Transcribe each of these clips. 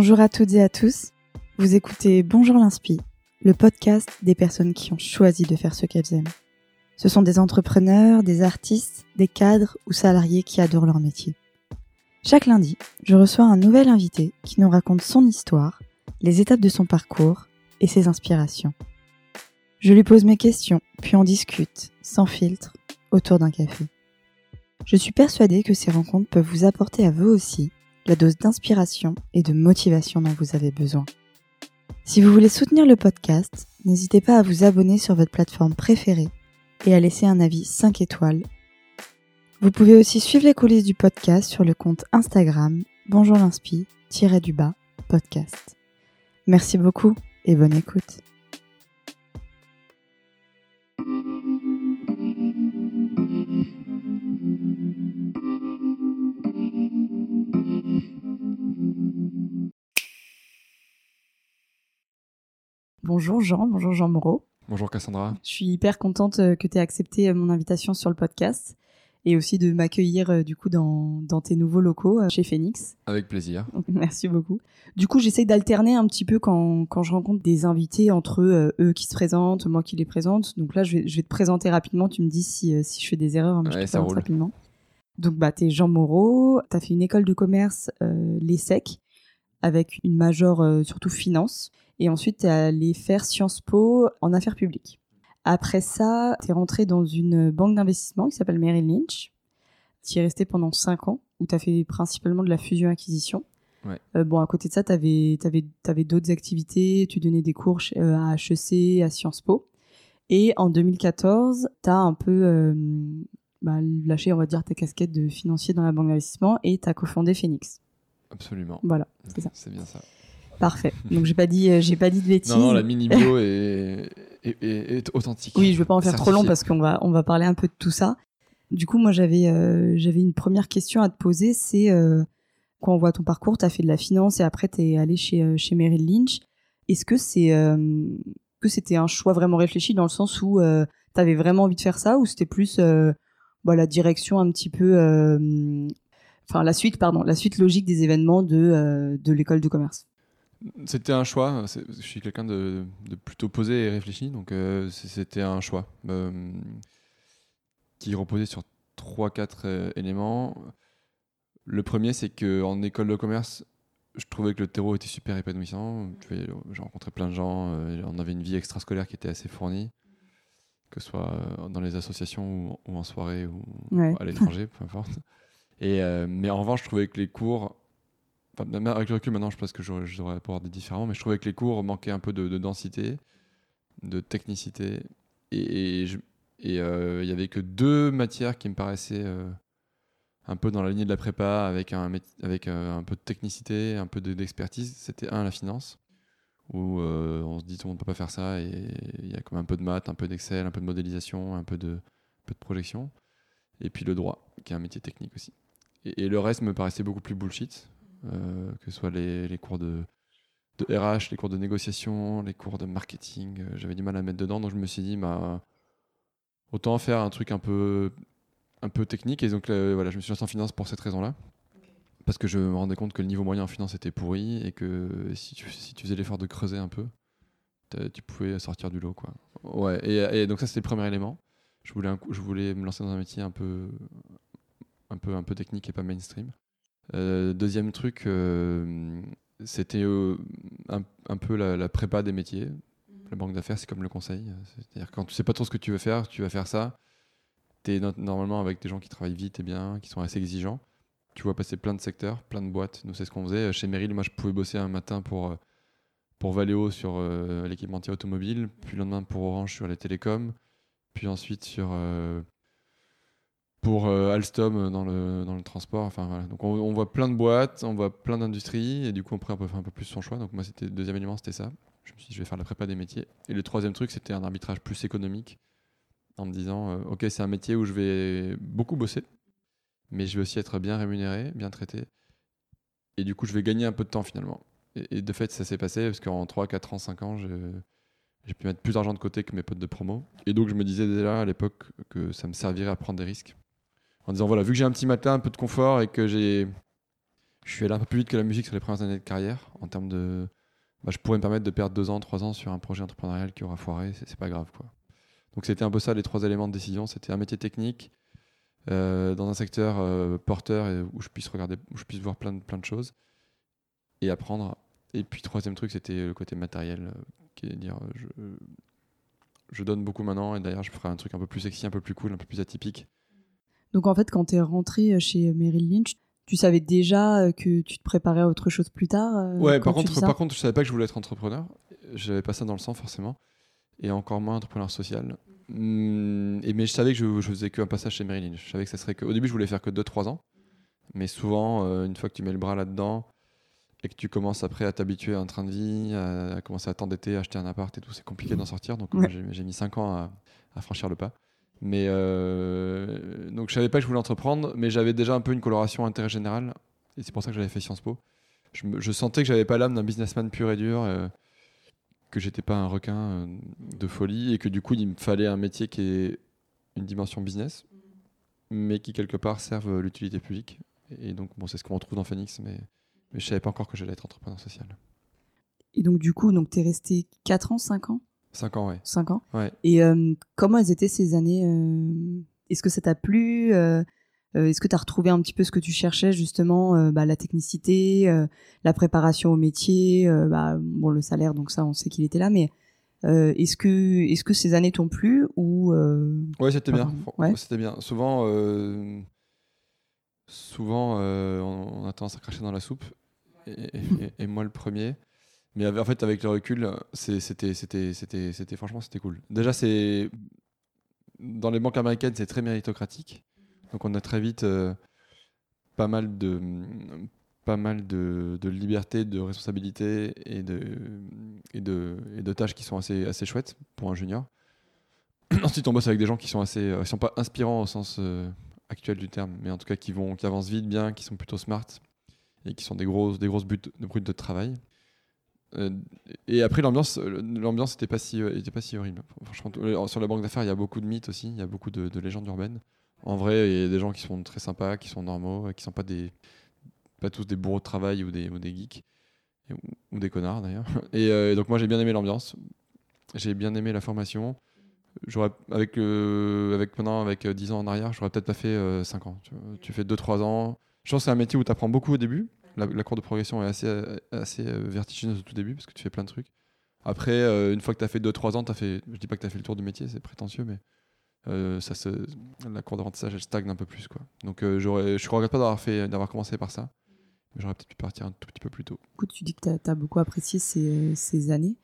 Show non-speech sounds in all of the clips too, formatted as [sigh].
Bonjour à toutes et à tous. Vous écoutez Bonjour l'Inspi, le podcast des personnes qui ont choisi de faire ce qu'elles aiment. Ce sont des entrepreneurs, des artistes, des cadres ou salariés qui adorent leur métier. Chaque lundi, je reçois un nouvel invité qui nous raconte son histoire, les étapes de son parcours et ses inspirations. Je lui pose mes questions, puis on discute, sans filtre, autour d'un café. Je suis persuadée que ces rencontres peuvent vous apporter à vous aussi la dose d'inspiration et de motivation dont vous avez besoin. Si vous voulez soutenir le podcast, n'hésitez pas à vous abonner sur votre plateforme préférée et à laisser un avis 5 étoiles. Vous pouvez aussi suivre les coulisses du podcast sur le compte Instagram bonjour du bas podcast. Merci beaucoup et bonne écoute. Bonjour Jean, bonjour Jean Moreau. Bonjour Cassandra. Je suis hyper contente euh, que tu aies accepté euh, mon invitation sur le podcast et aussi de m'accueillir euh, du coup dans, tes nouveaux locaux chez Phoenix. Avec plaisir. merci beaucoup. Du coup, j'essaie d'alterner un petit peu quand, quand, je rencontre des invités entre eux, qui se présentent, moi qui les présente. Donc là, je vais, je vais te présenter rapidement. Tu me dis si, si je fais des erreurs. Hein, je te ça roule. rapidement. Donc, bah, tu es Jean Moreau. Tu as fait une école de commerce, l'ESSEC, avec une majeure surtout finance. Et ensuite, tu es allé faire Sciences Po en affaires publiques. Après ça, tu es rentré dans une banque d'investissement qui s'appelle Merrill Lynch. Tu y es resté pendant 5 ans, où tu as fait principalement de la fusion-acquisition. Ouais. Euh, bon, à côté de ça, tu avais, avais, avais d'autres activités. Tu donnais des cours euh, à HEC, à Sciences Po. Et en 2014, tu as un peu euh, bah, lâché, on va dire, ta casquette de financier dans la banque d'investissement et tu as cofondé Phoenix. Absolument. Voilà, c'est ça. C'est bien ça. Parfait. Donc j'ai pas dit, euh, j'ai pas dit de bêtises. Non, non la mini bio [laughs] est, est, authentique. Oui, je vais pas en faire trop long parce qu'on va, on va parler un peu de tout ça. Du coup, moi j'avais, euh, j'avais une première question à te poser, c'est euh, quand on voit ton parcours, tu as fait de la finance et après tu es allé chez, chez Merrill Lynch. Est-ce que c'est que c'était un choix vraiment réfléchi dans le sens où tu avais vraiment envie de faire ça ou c'était plus bah, la direction un petit peu, enfin la suite, pardon, la suite logique des événements de, de l'école de commerce? C'était un choix. Je suis quelqu'un de, plutôt posé et réfléchi, donc euh, c'était un choix euh, qui reposait sur 3-4 euh, éléments. Le premier, c'est qu'en école de commerce, je trouvais que le terreau était super épanouissant. J'ai rencontré plein de gens, on avait une vie extrascolaire qui était assez fournie, que ce soit dans les associations ou, en soirée ou à l'étranger, peu importe. Et, mais en revanche, je trouvais que les cours avec le recul maintenant, je pense que je, devrais aborder différemment, mais je trouvais que les cours manquaient un peu de, densité, de technicité, et il euh, y avait que deux matières qui me paraissaient euh, un peu dans la lignée de la prépa, avec un, euh, peu de technicité, un peu d'expertise. C'était un, la finance, où on se dit tout le monde ne peut pas faire ça, et il y a comme un peu de maths, un peu d'Excel, un peu de modélisation, un peu de, projection, et puis le droit, qui est un métier technique aussi. et le reste me paraissait beaucoup plus bullshit que ce soit les, cours de, RH, les cours de négociation, les cours de marketing. Euh, j'avais du mal à mettre dedans, donc je me suis dit, bah, autant faire un truc un peu, un peu technique. Et donc euh, voilà, je me suis lancé en finance pour cette raison-là. Parce que je me rendais compte que le niveau moyen en finance était pourri et que si tu, si tu faisais l'effort de creuser un peu, tu pouvais sortir du lot. Quoi. Ouais, et, donc ça, c'était le premier élément. Je voulais, je voulais me lancer dans un métier un peu, un peu, un peu technique et pas mainstream. Euh, deuxième truc, euh, c'était euh, un, peu la, prépa des métiers. Mhm. La banque d'affaires, c'est comme le conseil. C'est-à-dire quand tu sais pas trop ce que tu veux faire, tu vas faire ça. Tu es normalement avec des gens qui travaillent vite et bien, qui sont assez exigeants. Tu vois passer plein de secteurs, plein de boîtes. Nous, c'est ce qu'on faisait. Chez Merrill, moi, je pouvais bosser un matin pour, pour Valeo sur l'équipementier automobile, puis le lendemain pour Orange sur les télécoms, puis ensuite sur pour euh, Alstom euh, dans le, dans le transport. Enfin, voilà. Donc on, voit plein de boîtes, on voit plein d'industries, et du coup après on peut faire un peu plus son choix. Donc moi, c'était le deuxième élément, c'était ça. Je me suis dit, je vais faire la prépa des métiers. Et le troisième truc, c'était un arbitrage plus économique, en me disant, euh, ok, c'est un métier où je vais beaucoup bosser, mais je vais aussi être bien rémunéré, bien traité. Et du coup, je vais gagner un peu de temps finalement. Et, de fait, ça s'est passé parce qu'en 3, 4 ans, 5 ans, j'ai pu mettre plus d'argent de côté que mes potes de promo. Et donc, je me disais déjà à l'époque que ça me servirait à prendre des risques en disant voilà, vu que j'ai un petit matin, un peu de confort et que j'ai je suis allé un peu plus vite que la musique sur les premières années de carrière en termes de. Bah, je pourrais me permettre de perdre deux ans, trois ans sur un projet entrepreneurial qui aura foiré, c'est pas grave quoi. Donc c'était un peu ça les trois éléments de décision. C'était un métier technique euh, dans un secteur euh, porteur où je puisse regarder, où je puisse voir plein de, plein de choses et apprendre. Et puis troisième truc, c'était le côté matériel, euh, qui est dire je donne beaucoup maintenant et d'ailleurs je ferai un truc un peu plus sexy, un peu plus cool, un peu plus atypique. Donc en fait, quand tu es rentré chez Merrill Lynch, tu savais déjà euh, que tu te préparais à autre chose plus tard euh, Ouais, par contre, par contre, je savais pas que je voulais être entrepreneur. J'avais pas ça dans le sang forcément, et encore moins entrepreneur social. Hum, et mais je savais que je, je faisais qu'un passage chez Merrill Lynch. Je savais que ça serait que. Au début, je voulais faire que 2-3 ans, mais souvent, euh, une fois que tu mets le bras là-dedans et que tu commences après à t'habituer à un train de vie, à, commencer à t'endetter, à acheter un appart et tout, c'est compliqué d'en sortir. Donc j'ai mis 5 ans à, à franchir le pas. Mais euh, donc je savais pas que je voulais entreprendre, mais j'avais déjà un peu une coloration intérêt général, et c'est pour ça que j'avais fait Sciences Po. Je, sentais que j'avais pas l'âme d'un businessman pur et dur, euh, que j'étais pas un requin euh, de folie, et que du coup il me fallait un métier qui ait une dimension business, mais qui quelque part serve l'utilité publique. Et donc bon, c'est ce qu'on retrouve dans Phoenix, mais, mais je savais pas encore que j'allais être entrepreneur social. Et donc du coup, donc es resté 4 ans, 5 ans? 5 ans, ouais. 5 ans. Ouais. Et euh, comment elles étaient ces années euh, Est-ce que ça t'a plu euh, Est-ce que tu as retrouvé un petit peu ce que tu cherchais, justement, bah, la technicité, la préparation au métier, bah, bon, le salaire, donc ça, on sait qu'il était là, mais est-ce que, est que ces années t'ont plu ou Ouais, c'était bien. Ouais. C'était bien. Souvent, souvent on, a tendance à cracher dans la soupe, et moi le premier. Mais en fait, avec le recul, c'était, franchement, c'était cool. Déjà, c'est dans les banques américaines, c'est très méritocratique. Donc, on a très vite euh, pas mal de, liberté, de responsabilité et de, tâches qui sont assez, chouettes pour un junior. [clears throat] Ensuite, on bosse avec des gens qui sont assez, euh, sont pas inspirants au sens euh, actuel du terme, mais en tout cas qui qui avancent vite, bien, qui sont plutôt smart et qui sont des grosses buts de brutes de travail. Euh, et après, l'ambiance, euh, n'était pas, si, euh, pas si horrible. Franchement, sur la banque d'affaires, il y a beaucoup de mythes aussi, il y a beaucoup de, légendes urbaines. En vrai, il y a des gens qui sont très sympas, qui sont normaux, qui sont pas des pas tous des bourreaux de travail ou des, ou des geeks, ou, des connards d'ailleurs. [laughs] Et, donc moi j'ai bien aimé l'ambiance, j'ai bien aimé la formation. Avec avec maintenant avec 10 ans en arrière, j'aurais peut-être pas fait 5 ans. Tu, tu fais 2-3 ans. Je pense que c'est un métier où tu apprends beaucoup au début, la, cour de progression est assez, assez euh, vertigineuse au tout début parce que tu fais plein de trucs. Après, euh, une fois que tu as fait 2-3 ans, as fait, je dis pas que tu as fait le tour du métier, c'est prétentieux, mais euh, ça se, la cour d'apprentissage elle stagne un peu plus. Quoi. Donc j'aurais, je ne regrette pas d'avoir, commencé par ça, j'aurais peut-être pu partir un tout petit peu plus tôt. Du coup, tu dis que tu as, beaucoup apprécié ces années.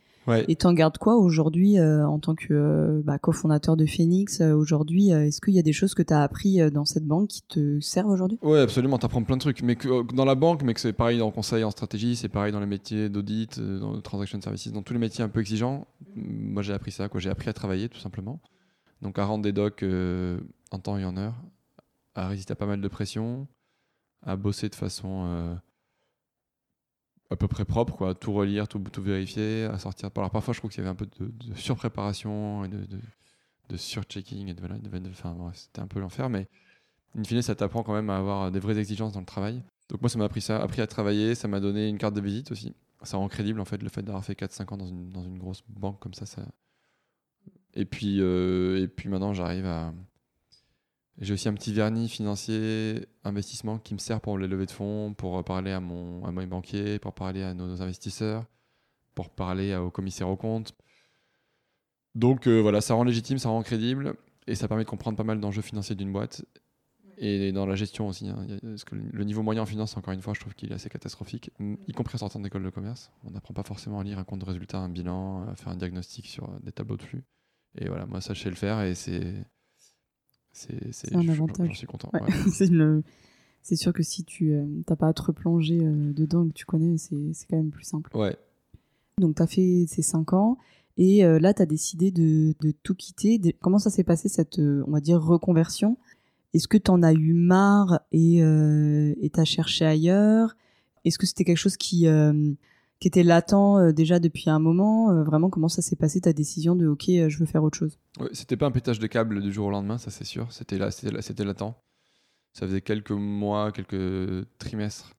Et tu en gardes quoi aujourd'hui euh, en tant que euh, bah, cofondateur de Phoenix euh, Aujourd'hui, est-ce qu'il y a des choses que tu as appris dans cette banque qui te servent aujourd'hui? Oui, absolument. Tu apprends plein de trucs. Mais que, dans la banque, mais que c'est pareil dans le conseil en stratégie, c'est pareil dans les métiers d'audit, dans le transaction services, dans tous les métiers un peu exigeants. Moi, j'ai appris ça. Quoi. J'ai appris à travailler, tout simplement. Donc, à rendre des docs en temps et en heure, à résister à pas mal de pression, à bosser de façon à peu près propre, quoi. Tout relire, tout, tout vérifier, à sortir. Alors parfois, je trouve qu'il y avait un peu de, surpréparation et de, de, surchecking et de, enfin, c'était un peu l'enfer, mais in fine, ça t'apprend quand même à avoir des vraies exigences dans le travail. Donc moi, ça m'a appris ça, appris à travailler, ça m'a donné une carte de visite aussi. Ça rend crédible en fait le fait d'avoir fait 4-5 ans dans une, dans une grosse banque comme ça. ça... Et puis, euh, et puis maintenant, j'arrive à, j'ai aussi un petit vernis financier, investissement qui me sert pour les levées de fonds, pour parler à mon, à mon banquier, pour parler à nos investisseurs, pour parler au commissaire aux comptes. Donc euh, voilà, ça rend légitime, ça rend crédible et ça permet de comprendre pas mal d'enjeux financiers d'une boîte et dans la gestion aussi. Hein. Parce que le niveau moyen en finance, encore une fois, je trouve qu'il est assez catastrophique, y compris en sortant d'école de commerce. On n'apprend pas forcément à lire un compte de résultat, un bilan, à faire un diagnostic sur des tableaux de flux. Et voilà, moi, ça, je sais le faire et c'est c'est un avantage. Je suis content. [laughs] c'est sûr que si tu n'as euh, pas à te replonger euh, dedans et que tu connais, c'est quand même plus simple. Ouais. Donc, tu as fait ces 5 ans et euh, là, tu as décidé de, de, tout quitter. Comment ça s'est passé, cette, on va dire, reconversion? Est-ce que tu en as eu marre et tu as cherché ailleurs? Est-ce que c'était quelque chose qui qui était latent euh, déjà depuis un moment euh, Vraiment, comment ça s'est passé ta décision de OK, euh, je veux faire autre chose? C'était pas un pétage de câble du jour au lendemain, ça c'est sûr. C'était là, c'était latent. Ça faisait quelques mois, quelques trimestres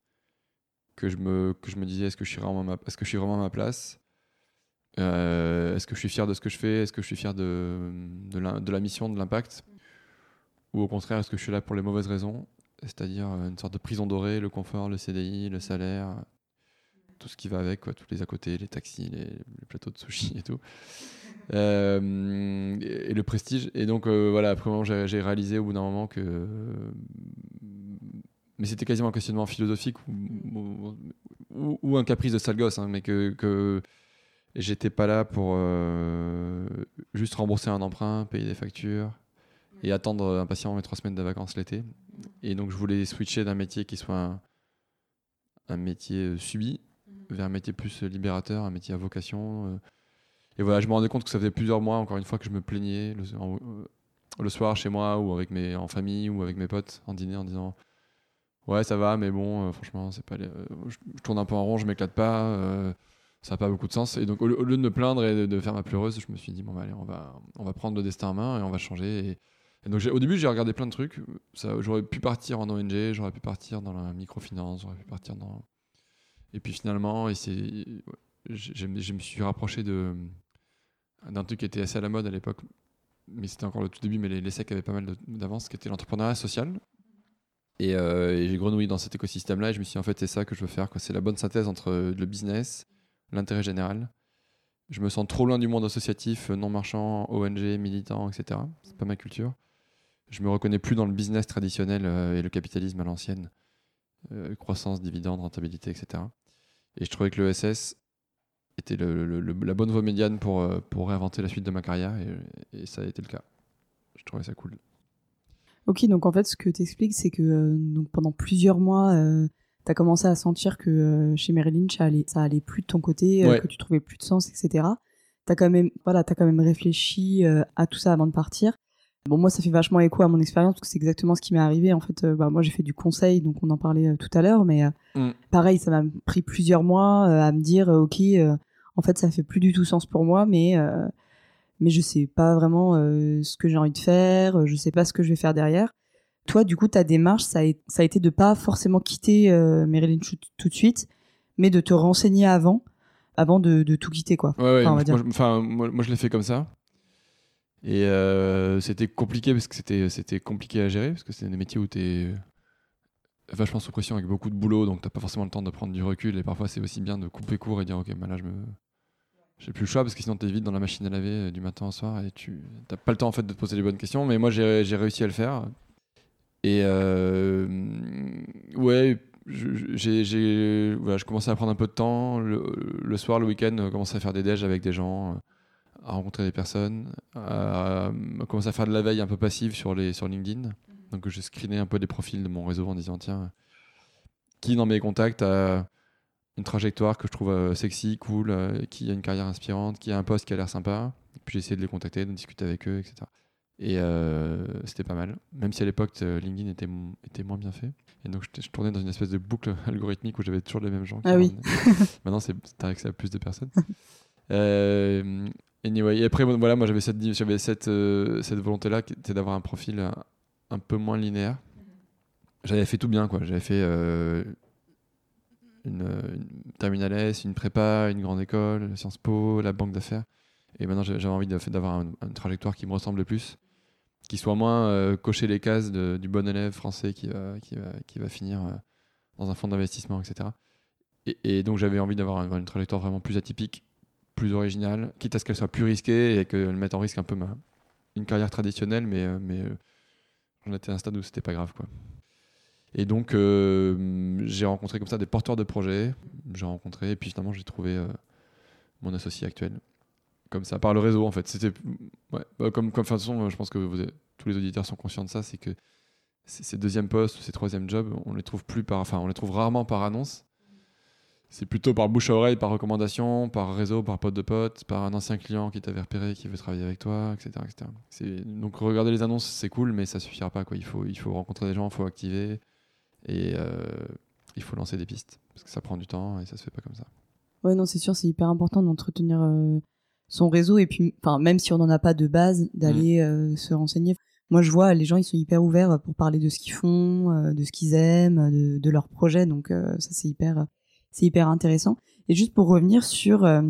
que je me, que je me disais est-ce que, je suis vraiment ma, est-ce que je suis vraiment à ma place? Est-ce que je suis fier de ce que je fais? Est-ce que je suis fier de, de, la, mission, de l'impact? Ou au contraire, est-ce que je suis là pour les mauvaises raisons? C'est-à-dire une sorte de prison dorée, le confort, le CDI, le salaire, tout ce qui va avec, tous les à côté, les taxis, les, plateaux de sushi et tout. Euh, et, le prestige. Et donc, euh, voilà, après, j'ai réalisé au bout d'un moment que. Mais c'était quasiment un questionnement philosophique ou, un caprice de sale gosse, hein, mais que, j'étais pas là pour euh, juste rembourser un emprunt, payer des factures et attendre impatiemment mes trois semaines de vacances l'été. Et donc, je voulais switcher d'un métier qui soit un, métier subi vers un métier plus euh, libérateur, un métier à vocation. euh. Et voilà, je me rendais compte que ça faisait plusieurs mois, encore une fois, que je me plaignais le, euh, soir chez moi ou avec mes, en famille ou avec mes potes en dîner en disant Ouais, ça va, mais bon, franchement, c'est pas je, tourne un peu en rond, je m'éclate pas, ça n'a pas beaucoup de sens. Et donc, au, lieu- de me plaindre et de, faire ma pleureuse, je me suis dit Bon, bah, allez, on va, on va prendre le destin en main et on va changer. Et, donc, au début, j'ai regardé plein de trucs. J'aurais pu partir en ONG, j'aurais pu partir dans la microfinance, j'aurais pu partir dans. Et puis finalement, je, me- suis rapproché d'un truc qui était assez à la mode à l'époque, mais c'était encore le tout début, mais les, les SEC avaient pas mal d'avance, qui était l'entrepreneuriat social. Et, euh, et j'ai grenouillé dans cet écosystème-là et je me suis dit, en fait, c'est ça que je veux faire. C'est la bonne synthèse entre le business, l'intérêt général. Je me sens trop loin du monde associatif, non marchand, ONG, militant, etc. C'est pas ma culture. Je me reconnais plus dans le business traditionnel euh, et le capitalisme à l'ancienne. Euh, croissance, dividende, rentabilité, etc. Et je trouvais que l'ESS était le- le- le- la bonne voie médiane pour, euh, pour réinventer la suite de ma carrière et, et ça a été le cas. Je trouvais ça cool. Ok, donc en fait, ce que tu expliques, c'est que euh, donc pendant plusieurs mois, tu as commencé à sentir que euh, chez Merrill Lynch, ça allait, ça allait plus de ton côté, euh, Ouais. que tu trouvais plus de sens, etc. Tu as quand même, voilà, as quand même réfléchi euh, à tout ça avant de partir. Bon, moi, ça fait vachement écho à mon expérience, parce que c'est exactement ce qui m'est arrivé. En fait, euh, bah, moi, j'ai fait du conseil, donc on en parlait euh, tout à l'heure, mais euh, Mm. pareil, ça m'a pris plusieurs mois à me dire, ok, en fait, ça fait plus du tout sens pour moi, mais mais je sais pas vraiment ce que j'ai envie de faire, je sais pas ce que je vais faire derrière. Toi, du coup, ta démarche, ça a, é- ça a été de pas forcément quitter Lynch tout, de suite, mais de te renseigner avant, avant de, de tout quitter, quoi. Ouais, ouais, Enfin, on va moi, dire. je- enfin, moi, moi, je l'ai fait comme ça. Et euh, c'était compliqué parce que c'était, compliqué à gérer parce que c'est des métiers où tu es vachement sous pression avec beaucoup de boulot donc t'as pas forcément le temps de prendre du recul. Et parfois c'est aussi bien de couper court et dire ok bah là je me j'ai plus le choix parce que sinon t'es vite dans la machine à laver euh, du matin au soir et tu t'as pas le temps en fait de te poser les bonnes questions. Mais moi j'ai, réussi à le faire. Et euh, ouais j'ai, j'ai- je commençais à prendre un peu de temps. Le, le soir le week-end euh, commencer à faire des déj avec des gens euh, à rencontrer des personnes à, à commencer à faire de la veille un peu passive sur les sur LinkedIn donc je screenais un peu des profils de mon réseau en disant tiens, qui dans mes contacts a une trajectoire que je trouve euh, sexy, cool, euh, qui a une carrière inspirante, qui a un poste qui a l'air sympa. Et puis j'ai essayé de les contacter, de discuter avec eux, etc. Et euh, c'était pas mal. Même si à l'époque LinkedIn était, était moins bien fait. Et donc je, je tournais dans une espèce de boucle [laughs] algorithmique où j'avais toujours les mêmes gens. Qui Ah oui. Maintenant c'est t'as accès à plus de personnes. [laughs] Euh, anyway, et après voilà, moi j'avais cette, j'avais cette, euh, cette volonté-là qui était d'avoir un profil un, un peu moins linéaire. J'avais fait tout bien, quoi. J'avais fait euh, une, une terminale S, une prépa, une grande école, Sciences Po, la banque d'affaires. Et maintenant, j'avais envie d'avoir un- une trajectoire qui me ressemble plus, qui soit moins euh, cocher les cases de- du bon élève français qui va, qui va, qui va finir euh, dans un fonds d'investissement, etc. Et, et donc, j'avais envie d'avoir une, une trajectoire vraiment plus atypique, plus originale, quitte à ce qu'elle soit plus risquée et qu'elle mette en risque un peu ma, une carrière traditionnelle, mais, euh, mais euh, on était à un stade où c'était pas grave, quoi. Et donc, euh, j'ai rencontré comme ça des porteurs de projets. J'ai rencontré, et puis finalement, j'ai trouvé euh, mon associé actuel. Comme ça, par le réseau, en fait. C'était. Ouais, bah, comme, comme, de toute façon, je pense que vous tous les auditeurs sont conscients de ça, c'est que ces ces deuxièmes postes ou ces troisièmes jobs, on les trouve plus par. Enfin, on les trouve rarement par annonce. C'est plutôt par bouche à oreille, par recommandation, par réseau, par pote de pote, par un ancien client qui t'avait repéré, qui veut travailler avec toi, etc. etc. Donc regarder les annonces, c'est cool, mais ça suffira pas. Quoi. Il, faut, il faut rencontrer des gens, il faut activer, et euh, il faut lancer des pistes. Parce que ça prend du temps et ça se fait pas comme ça. Ouais, non, c'est sûr, c'est hyper important d'entretenir euh, son réseau et puis, enfin, même si on n'en a pas de base, d'aller euh, se renseigner. Moi, je vois, les gens, ils sont hyper ouverts pour parler de ce qu'ils font, de ce qu'ils aiment, de, de leurs projets, donc ça, c'est hyper, c'est hyper intéressant. Et juste pour revenir sur, euh,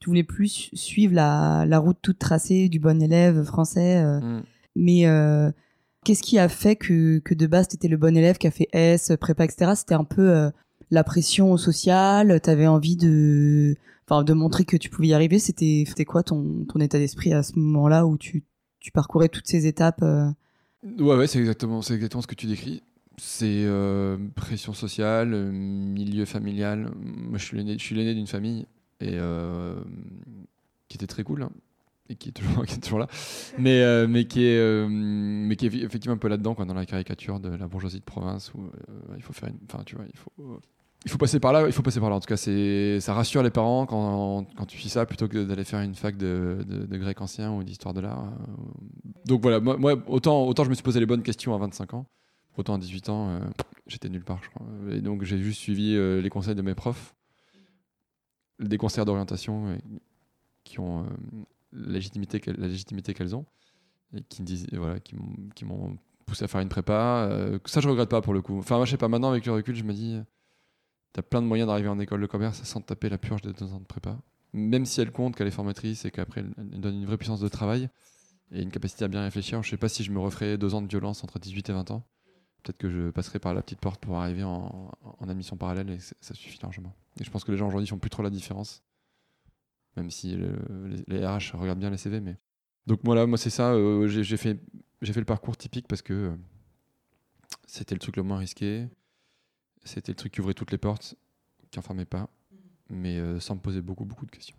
tu voulais plus suivre la, la route toute tracée du bon élève français, euh, Mm. mais euh, qu'est-ce qui a fait que, que de base t'étais le bon élève qui a fait S, prépa, etc. C'était un peu euh, la pression sociale, t'avais envie de, enfin, de montrer que tu pouvais y arriver? C'était, c'était quoi ton, ton état d'esprit à ce moment-là où tu, tu parcourais toutes ces étapes euh, Ouais, ouais, c'est exactement, c'est exactement ce que tu décris. C'est euh, pression sociale, euh, milieu familial. Moi, je suis l'aîné, d'une famille et euh, qui était très cool hein, et qui est toujours, [laughs] là, mais mais qui est mais qui est effectivement un peu là-dedans, dans la caricature de la bourgeoisie de province où il faut faire, enfin, tu vois, il faut il faut passer par là, il faut passer par là. En tout cas, ça rassure les parents quand, quand tu fais ça plutôt que d'aller faire une fac de, de, de grec ancien ou d'histoire de l'art. Donc voilà, moi, moi, autant, autant je me suis posé les bonnes questions à 25 ans, autant à 18 ans, euh, j'étais nulle part, je crois. Et donc j'ai juste suivi euh, les conseils de mes profs, des conseillers d'orientation euh, qui ont la légitimité qu'elles, ont et qui disent, voilà, qui m'ont, poussé à faire une prépa. ça, je regrette pas pour le coup. Enfin, moi, je sais pas. Maintenant, avec le recul, je me dis, t'as plein de moyens d'arriver en école de commerce sans taper la purge des deux ans de prépa. Même si elle compte, qu'elle est formatrice et qu'après elle donne une vraie puissance de travail et une capacité à bien réfléchir. Je sais pas si je me referais deux ans de violence entre 18 et 20 ans. Peut-être que je passerai par la petite porte pour arriver en, en admission parallèle et ça suffit largement. Et je pense que les gens aujourd'hui font plus trop la différence. Même si le- les, RH regardent bien les CV. Mais... Donc voilà, moi c'est ça. euh, j'ai fait, le parcours typique parce que euh, c'était le truc le moins risqué. C'était le truc qui ouvrait toutes les portes, qui enfermait pas. Mais euh, sans me poser beaucoup, beaucoup de questions.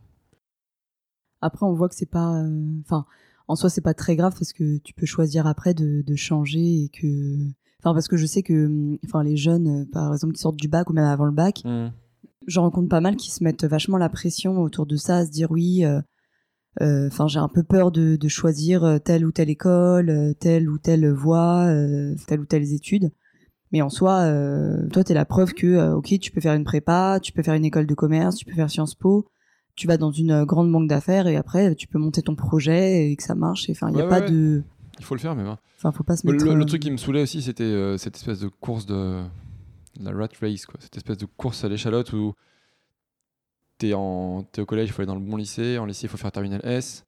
Après, on voit que c'est pas, enfin, en soi, c'est pas très grave parce que tu peux choisir après de changer et que, enfin, parce que je sais que, hum, enfin, les jeunes, euh, par exemple, qui sortent du bac ou même avant le bac, j'en rencontre pas mal qui se mettent vachement la pression autour de ça, à se dire oui, euh, euh, enfin, j'ai un peu peur de, de choisir telle ou telle école, telle ou telle voie, euh, telle ou telle étude. Mais en soi, euh, toi, t'es la preuve que, ok, tu peux faire une prépa, tu peux faire une école de commerce, tu peux faire Sciences Po, tu vas dans une grande banque d'affaires et après, tu peux monter ton projet et que ça marche. Enfin, il y a Ouais, pas ouais, de, Il faut le faire même. hein. enfin, faut pas se Le, mettre. le- le euh, truc qui me saoulait aussi, c'était euh, cette espèce de course de la rat race, quoi. Cette espèce de course à l'échalote où t'es en t'es au collège, il faut aller dans le bon lycée. En lycée, il faut faire terminale S.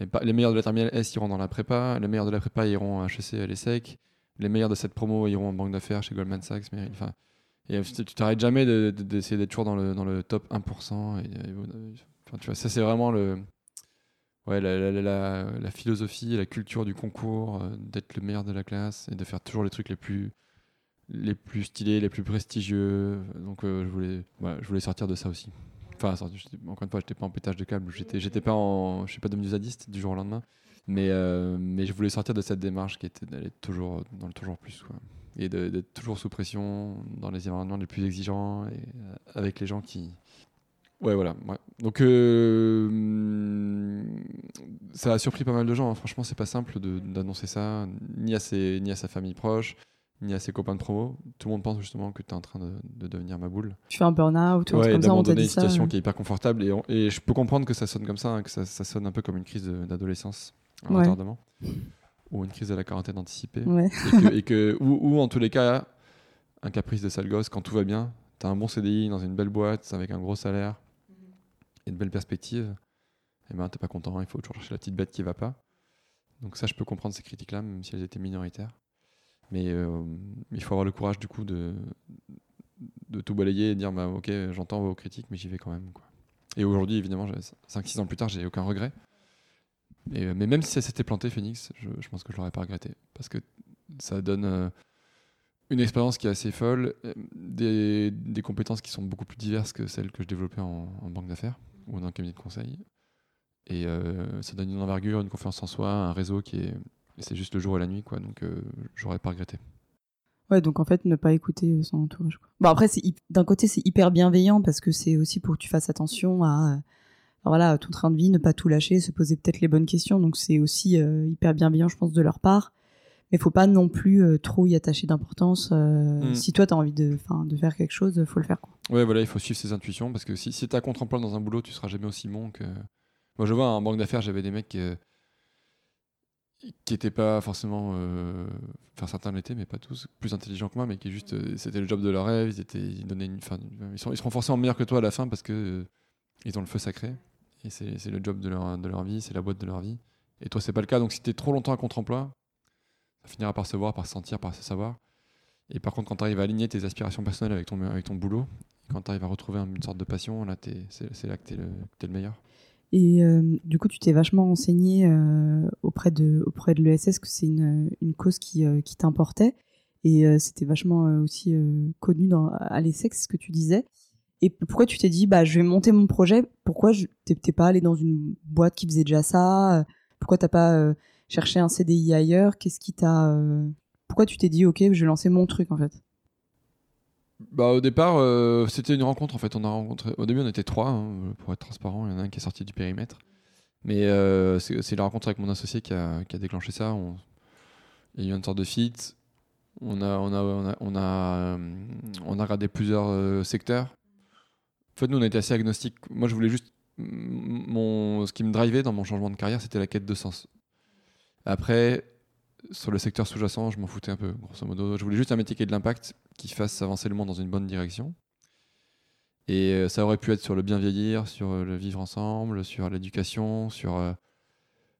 Et pas- les meilleurs de la terminale S iront dans la prépa. Les meilleurs de la prépa iront à HEC à l'ESSEC. Les meilleurs de cette promo iront en banque d'affaires chez Goldman Sachs. Mais, enfin, et tu t'arrêtes jamais de- de- d'essayer d'être toujours dans le, dans le top 1%. Et, et, enfin, tu vois, ça c'est vraiment le ouais, la, la- la- la- philosophie, la culture du concours, euh, d'être le meilleur de la classe et de faire toujours les trucs les plus, les plus stylés, les plus prestigieux. Donc euh, je, voulais, je voulais sortir de ça aussi. Enfin, encore une fois, j'étais pas en pétage de câble, j'étais, j'étais pas je suis pas devenu zadiste du jour au lendemain, mais, euh, mais je voulais sortir de cette démarche qui était d'aller toujours dans le toujours plus, quoi. Et d'être toujours sous pression, dans les environnements les plus exigeants, et avec les gens qui, Ouais, voilà. ouais. Donc, euh, ça a surpris pas mal de gens. hein. Franchement, c'est pas simple d'annoncer ça, ni à, ses, ni à sa famille proche, ni à ses copains de promo. Tout le monde pense justement que tu es en train de, de devenir ma boule. Tu fais un burn-out ou Ouais, comme ça, on t'a dit une situation euh. qui est hyper confortable. Et, on- et je peux comprendre que ça sonne comme ça, hein, que ça, ça sonne un peu comme une crise d'adolescence, un Ouais. retardement, ou une crise de la quarantaine anticipée Ouais. et que, et que- ou, ou en tous les cas, un caprice de sale gosse, quand tout va bien, t'as un bon CDI dans une belle boîte avec un gros salaire et de belles perspectives, et ben t'es pas content, il faut toujours chercher la petite bête qui va pas. Donc ça, je peux comprendre ces critiques-là, même si elles étaient minoritaires. Mais euh, il faut avoir le courage du coup de, de tout balayer et dire bah, ok, j'entends vos critiques, mais j'y vais quand même. Quoi. Et aujourd'hui, évidemment, 5-6 ans plus tard, j'ai aucun regret. Et, euh, mais même si ça s'était planté, Phoenix, je, pense que je l'aurais pas regretté. Parce que ça donne euh, une expérience qui est assez folle, des, des compétences qui sont beaucoup plus diverses que celles que je développais en banque d'affaires ou dans un cabinet de conseil. Et euh, ça donne une envergure, une confiance en soi, un réseau qui est. C'est juste le jour et la nuit, quoi. Donc, euh, j'aurais pas regretté. Ouais, donc en fait, ne pas écouter euh, son entourage. Bon, après, d'un côté, c'est hyper bienveillant parce que c'est aussi pour que tu fasses attention à, euh, voilà, à ton train de vie, ne pas tout lâcher, se poser peut-être les bonnes questions. Donc c'est aussi hyper bienveillant, je pense, de leur part. Mais faut pas non plus euh, trop y attacher d'importance. euh, Mm. Si toi, t'as envie de, faire quelque chose, faut le faire. Quoi. Ouais, voilà, il faut suivre ses intuitions parce que si, si t'as contre-emploi dans un boulot, tu seras jamais aussi bon que. Moi, je vois en banque d'affaires, j'avais des mecs. euh, qui n'étaient pas forcément, enfin certains l'étaient, mais pas tous, plus intelligents que moi, mais qui juste, c'était le job de leur rêve, ils, étaient, ils, donnaient une, fin, ils, sont, ils seront forcément meilleurs que toi à la fin parce que ils ont le feu sacré, et c'est le job de leur, de leur vie, c'est la boîte de leur vie. Et toi, c'est pas le cas, donc si tu es trop longtemps à contre-emploi, finira par se voir, par se sentir, par se savoir. Et par contre, quand tu arrives à aligner tes aspirations personnelles avec ton, avec ton boulot, quand tu arrives à retrouver une sorte de passion, là, c'est là que tu es, le meilleur. Et euh, du coup, tu t'es vachement renseigné euh, auprès de, auprès de l'ESS que c'est une, une cause qui, euh, qui t'importait. Et euh, c'était vachement aussi connu dans, à l'ESSEX, ce que tu disais. Et pourquoi tu t'es dit, bah, je vais monter mon projet? Pourquoi t'es pas allé dans une boîte qui faisait déjà ça? Pourquoi t'as pas cherché un CDI ailleurs Qu'est-ce qui t'a Pourquoi tu t'es dit, ok, je vais lancer mon truc en fait? Bah, au départ, euh, c'était une rencontre en fait. On a rencontré. Au début, on était trois, hein, pour être transparent. Il y en a un qui est sorti du périmètre. Mais euh, c'est la rencontre avec mon associé qui a, déclenché ça. Il y a eu une sorte de fit. On a, euh, regardé plusieurs secteurs. En fait, nous, on était assez agnostiques. Moi, je voulais juste. Mon... Ce qui me drivait dans mon changement de carrière, c'était la quête de sens. Après, sur le secteur sous-jacent, je m'en foutais un peu, grosso modo. Je voulais juste un métier qui ait de l'impact, qui fasse avancer le monde dans une bonne direction. Et euh, ça aurait pu être sur le bien vieillir, sur euh, le vivre ensemble, sur l'éducation, sur.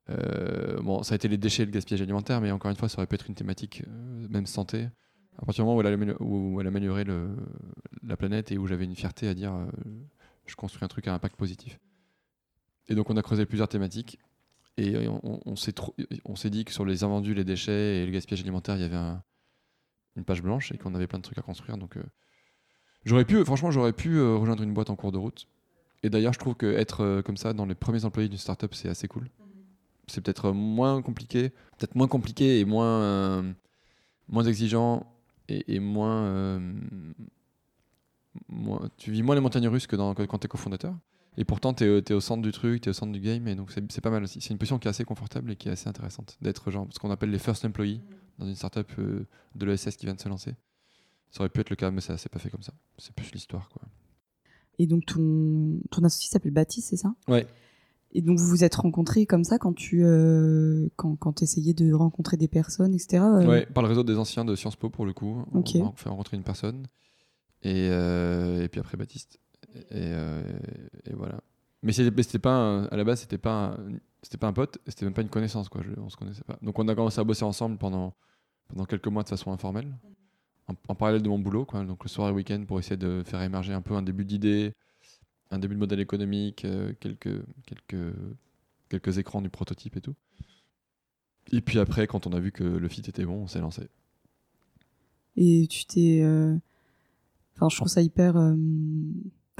Euh, bon, ça a été les déchets et le gaspillage alimentaire, mais encore une fois, ça aurait pu être une thématique, même santé. À partir du moment où elle, améliorait la planète et où j'avais une fierté à dire je construis un truc à impact positif. Et donc, on a creusé plusieurs thématiques. Et on, on s'est dit que sur les invendus, les déchets et le gaspillage alimentaire, il y avait une page blanche et qu'on avait plein de trucs à construire. Donc, euh, j'aurais pu, franchement, j'aurais pu euh, rejoindre une boîte en cours de route. Et d'ailleurs, je trouve qu'être euh, comme ça dans les premiers employés d'une startup, c'est assez cool. C'est peut-être moins compliqué, peut-être moins compliqué et moins, moins exigeant et, moins, moins, Tu vis moins les montagnes russes que, dans, quand tu es cofondateur. Et pourtant, tu es, au centre du truc, tu es au centre du game, et donc c'est pas mal aussi. C'est une position qui est assez confortable et qui est assez intéressante d'être genre ce qu'on appelle les first employees dans une startup euh, de l'ESS qui vient de se lancer. Ça aurait pu être le cas, mais ça s'est pas fait comme ça. C'est plus l'histoire. quoi. Et donc, ton, ton associé s'appelle Baptiste, c'est ça? Ouais. Et donc, vous vous êtes rencontrés comme ça quand tu euh, quand, quand essayais de rencontrer des personnes, etc. Euh? Ouais, par le réseau des anciens de Sciences Po, pour le coup. On a fait rencontrer une personne. Et, et puis après, Baptiste. Euh, et, voilà. Mais c'était pas à la base, c'était pas c'était pas un pote, c'était même pas une connaissance quoi. on se connaissait pas. Donc on a commencé à bosser ensemble pendant pendant quelques mois de façon informelle, en, parallèle de mon boulot quoi. Donc le soir et le week-end pour essayer de faire émerger un peu un début d'idée, un début de modèle économique, euh, quelques quelques quelques écrans du prototype et tout. Et puis après, quand on a vu que le fit était bon, on s'est lancé. Et tu t'es, euh, enfin, je trouve ça hyper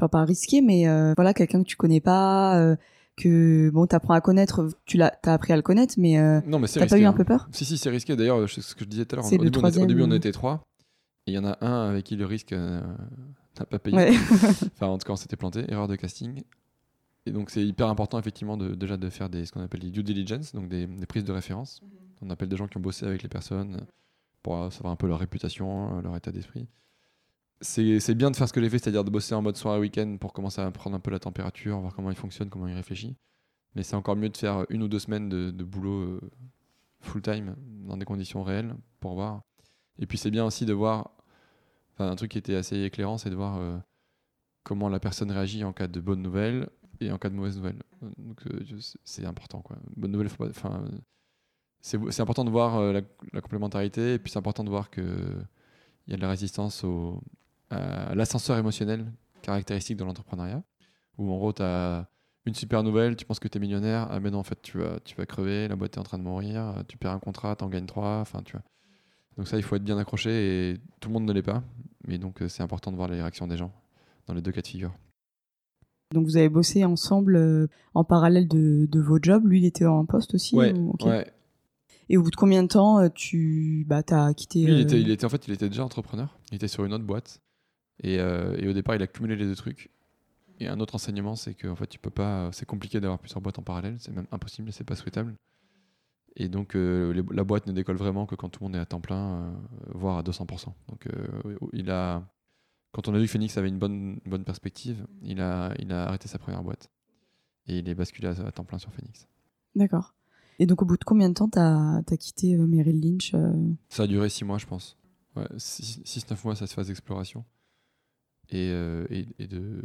pas risqué, mais euh, voilà, quelqu'un que tu connais pas, euh, que bon, t'apprends à connaître, tu l'as, t'as appris à le connaître, mais euh, non, mais t'as pas eu un hein. peu peur? Si si, c'est risqué. D'ailleurs, ce que je disais tout à l'heure, au, début, on, au début on était trois, et il y en a un avec qui le risque n'a pas payé. [laughs] enfin, en tout cas, on s'était planté, erreur de casting. Et donc c'est hyper important effectivement de, déjà de faire des, ce qu'on appelle des due diligence, donc des, prises de référence. Mhm. On appelle des gens qui ont bossé avec les personnes pour savoir un peu leur réputation, leur état d'esprit c'est bien de faire ce que j'ai fait, c'est-à-dire de bosser en mode soirée week-end pour commencer à prendre un peu la température, voir comment il fonctionne, comment il réfléchit. Mais c'est encore mieux de faire une ou deux semaines de, boulot euh, full-time dans des conditions réelles pour voir. Et puis c'est bien aussi de voir, un truc qui était assez éclairant, c'est de voir euh, comment la personne réagit en cas de bonnes nouvelles et en cas de mauvaises nouvelles. Donc euh, c'est important quoi. Bonne nouvelle, enfin, c'est important de voir la, la, complémentarité et puis c'est important de voir que il y a de la résistance au, euh, l'ascenseur émotionnel caractéristique de l'entrepreneuriat, où en gros, tu as une super nouvelle, tu penses que tu es millionnaire, ah mais non, en fait, tu vas, tu vas crever, la boîte est en train de mourir, tu perds un contrat, tu en gagnes trois, enfin, tu vois. Donc ça, il faut être bien accroché et tout le monde ne l'est pas. Mais donc, euh, c'est important de voir les réactions des gens dans les deux cas de figure. Donc vous avez bossé ensemble euh, en parallèle de, de, vos jobs. Lui, il était en poste aussi Ouais, ouais. Et au bout de combien de temps tu bah, as quitté il, était, il était, En fait, il était déjà entrepreneur. Il était sur une autre boîte. Euh, et, au départ, il a cumulé les deux trucs. Et un autre enseignement, c'est que en fait, tu peux pas. C'est compliqué d'avoir plusieurs boîtes en parallèle. C'est même impossible. C'est pas souhaitable. Et donc, euh, la boîte ne décolle vraiment que quand tout le monde est à temps plein, euh, voire à 200%. Donc, il a. Quand on a vu que Phoenix avait une bonne, bonne perspective, il a, il a arrêté sa première boîte. Et il est basculé à, temps plein sur Phoenix. D'accord. Et donc, au bout de combien de temps t'as as quitté Merrill Lynch Ça a duré six mois, je pense. 6-9 mois, cette phase d'exploration. Et, euh, et, de,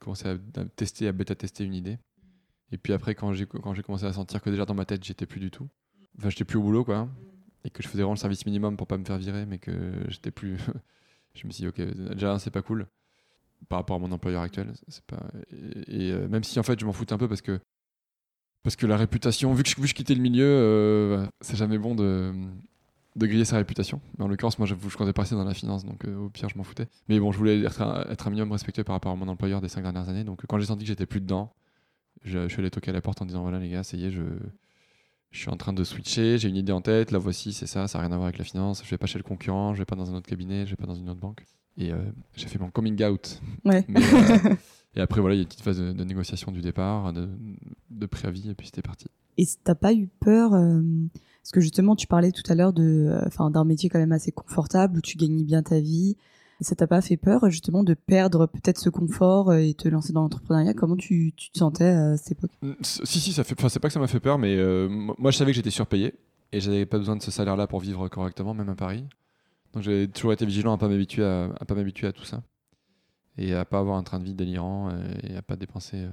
commencer à, tester, à bêta-tester une idée. Et puis après, quand j'ai commencé à sentir que déjà dans ma tête, j'étais plus du tout. Enfin, j'étais plus au boulot, quoi. Et que je faisais vraiment le service minimum pour pas me faire virer, mais que j'étais plus. [laughs] je me suis dit, ok, déjà, c'est pas cool par rapport à mon employeur actuel. Et, euh, même si en fait, je m'en foutais un peu parce que. Parce que la réputation, vu que je, vu quittais le milieu, euh, c'est jamais bon de, de griller sa réputation. Mais en l'occurrence, moi, je, je comptais passer dans la finance, donc euh, au pire, je m'en foutais. Mais bon, je voulais être un, être un minimum respectueux par rapport à mon employeur des cinq dernières années. Donc quand j'ai senti que j'étais plus dedans, je, je suis allé toquer à la porte en disant voilà les gars, ça y est, je, je suis en train de switcher, j'ai une idée en tête, la voici, c'est ça, ça n'a rien à voir avec la finance, je vais pas chez le concurrent, je vais pas dans un autre cabinet, je vais pas dans une autre banque. Et euh, j'ai fait mon coming out. Ouais. Mais, euh, [laughs] et après, voilà, il y a une petite phase de, de négociation du départ, de, de préavis, et puis c'était parti. Et t'as pas eu peur Parce que justement, tu parlais tout à l'heure de, enfin, d'un métier quand même assez confortable où tu gagnais bien ta vie. Ça t'a pas fait peur justement de perdre peut-être ce confort et te lancer dans l'entrepreneuriat? Comment tu, tu, te sentais à cette époque? Si, si, ça fait. Enfin, c'est pas que ça m'a fait peur, mais euh, moi, je savais que j'étais surpayé et j'avais pas besoin de ce salaire-là pour vivre correctement, même à Paris. Donc j'ai toujours été vigilant à pas m'habituer à, à pas m'habituer à tout ça et à pas avoir un train de vie délirant et à pas dépenser.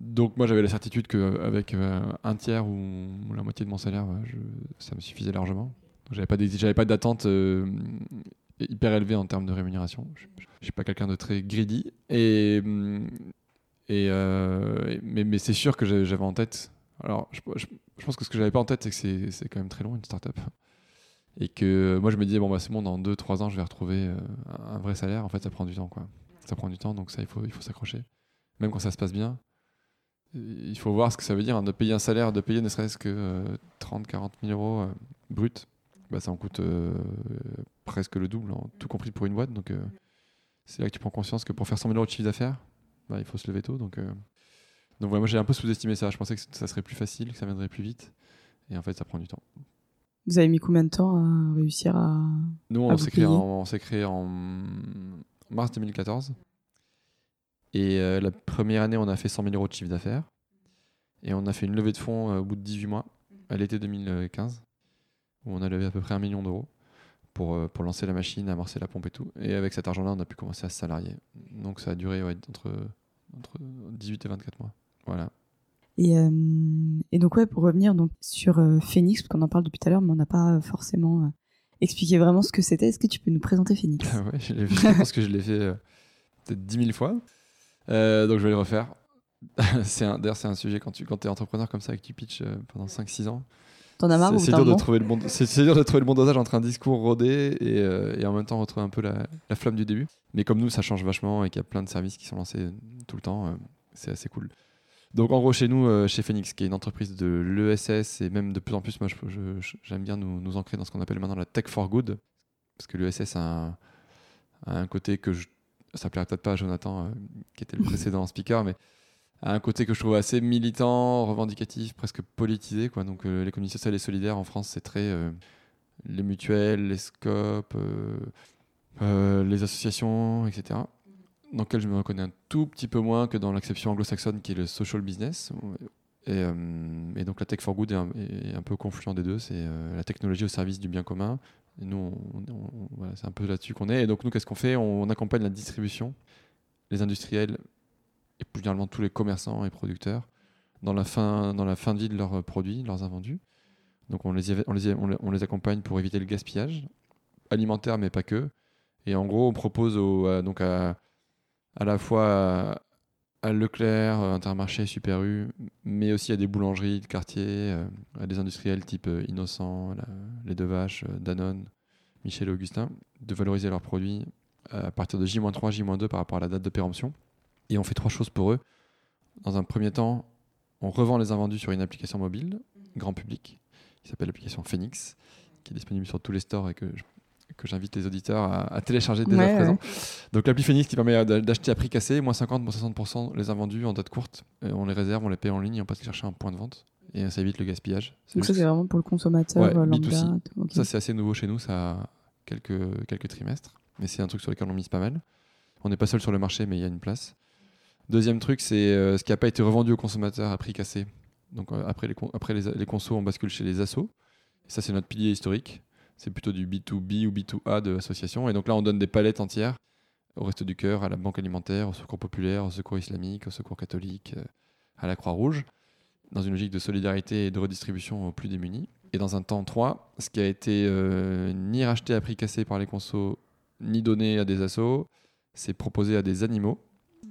Donc moi j'avais la certitude qu'avec un tiers ou, la moitié de mon salaire, je, ça me suffisait largement. J'avais pas j'avais pas d'attente euh, hyper élevée en termes de rémunération. Je, je suis pas quelqu'un de très greedy et et euh, mais, c'est sûr que j'avais en tête. Alors je, pense que ce que j'avais pas en tête c'est que c'est quand même très long une startup et que moi je me disais bon bah c'est bon dans 2-3 ans je vais retrouver euh, un vrai salaire. En fait ça prend du temps quoi. Ça prend du temps donc ça il faut il faut s'accrocher. Même quand ça se passe bien il faut voir ce que ça veut dire hein, de payer un salaire, de payer ne serait-ce que euh, 30-40 000 euros euh, brut. Bah, ça en coûte euh, presque le double, hein, tout compris pour une boîte. Donc c'est là que tu prends conscience que pour faire 100 000 euros de chiffre d'affaires, bah, il faut se lever tôt. Donc, moi j'ai un peu sous-estimé ça. Je pensais que ça serait plus facile, que ça viendrait plus vite. Et en fait, ça prend du temps. Vous avez mis combien de temps à réussir à. Nous, on s'est créé, créé, en mars 2014. Et euh, la première année, on a fait 100 000 euros de chiffre d'affaires. Et on a fait une levée de fonds euh, au bout de 18 mois, à l'été 2015, où on a levé à peu près un million d'euros pour, euh, pour lancer la machine, amorcer la pompe et tout. Et avec cet argent-là, on a pu commencer à se salarier. Donc ça a duré ouais, entre, entre 18 et 24 mois. Voilà. Et, euh, et donc, ouais, pour revenir donc, sur euh, Phoenix, parce qu'on en parle depuis tout à l'heure, mais on n'a pas forcément expliqué vraiment ce que c'était. Est-ce que tu peux nous présenter Phoenix? [laughs] Ouais, je, je pense que je l'ai fait peut-être 10 000 fois. Euh, donc je vais le refaire. [laughs] d'ailleurs, c'est un sujet quand tu quand es entrepreneur comme ça et que tu pitches euh, pendant 5-6 ans. T'en as marre c'est, dur, de trouver le bon, c'est, c'est dur de trouver le bon dosage entre un discours rodé et, euh, et en même temps retrouver un peu la, la, flamme du début. Mais comme nous, ça change vachement et qu'il y a plein de services qui sont lancés tout le temps, euh, c'est assez cool. Donc en gros, chez nous, euh, chez Phoenix, qui est une entreprise de l'ESS et même de plus en plus, moi, j'aime bien nous, nous ancrer dans ce qu'on appelle maintenant la tech for good. Parce que l'ESS a un, a un côté que je ça plaira peut-être pas à Jonathan, euh, qui était le [laughs] précédent speaker, mais a un côté que je trouve assez militant, revendicatif, presque politisé. Quoi. Donc euh, l'économie sociale et solidaire en France, c'est très euh, les mutuelles, les scopes, les associations, etc. Dans lequel je me reconnais un tout petit peu moins que dans l'acception anglo-saxonne qui est le social business. Et, et, donc la tech for good est un, est un peu confluent des deux. C'est la technologie au service du bien commun nous, c'est un peu là-dessus qu'on est. Et donc, nous, qu'est-ce qu'on fait? On, accompagne la distribution, les industriels et plus généralement tous les commerçants et producteurs dans la fin, de vie de leurs produits, leurs invendus. Donc, on les, accompagne pour éviter le gaspillage alimentaire, mais pas que. Et en gros, on propose donc à la fois à, Leclerc, Intermarché, Super U, mais aussi à des boulangeries de quartier, euh, à des industriels type euh, Innocent, les Deux Vaches, euh, Danone, Michel et Augustin, de valoriser leurs produits à partir de J-3, J-2 par rapport à la date de péremption. Et on fait trois choses pour eux. Dans un premier temps, on revend les invendus sur une application mobile, grand public, qui s'appelle l'application Phoenix, qui est disponible sur tous les stores et que je que j'invite les auditeurs à, à télécharger dès ouais, à présent. Ouais. Donc l'appli Phoenix qui permet d'acheter à prix cassé, moins 50, moins 60% les invendus en date courte. Et on les réserve, on les paye en ligne, on passe chercher un point de vente. Et ça évite le gaspillage. Donc ça c'est vraiment pour le consommateur ouais, lambda. Okay. Ça c'est assez nouveau chez nous, ça a quelques, quelques trimestres. Mais c'est un truc sur lequel on mise pas mal. On n'est pas seul sur le marché, mais il y a une place. Deuxième truc, c'est euh, ce qui n'a pas été revendu au consommateur à prix cassé Donc euh, après, les, après les, les, consos, on bascule chez les assos. ça, c'est notre pilier historique. C'est plutôt du B2B ou B2A de l'association. Et donc là, on donne des palettes entières au Reste du Cœur, à la Banque Alimentaire, au Secours Populaire, au Secours Islamique, au Secours Catholique, euh, à la Croix-Rouge, dans une logique de solidarité et de redistribution aux plus démunis. Et dans un temps 3, ce qui a été euh, ni racheté à prix cassé par les consos, ni donné à des assos, c'est proposé à des animaux.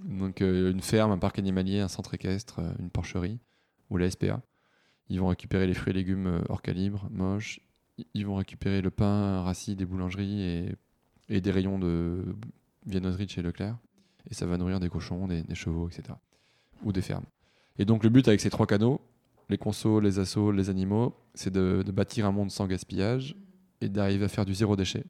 Donc euh, une ferme, un parc animalier, un centre équestre, une porcherie ou la SPA. Ils vont récupérer les fruits et légumes hors calibre, moches. Ils vont récupérer le pain rassis des boulangeries et, des rayons de viennoiserie de chez Leclerc. Et ça va nourrir des cochons, des, chevaux, etc. Ou des fermes. Et donc le but avec ces trois canaux, les consos, les assos, les animaux, c'est de, bâtir un monde sans gaspillage et d'arriver à faire du zéro déchet.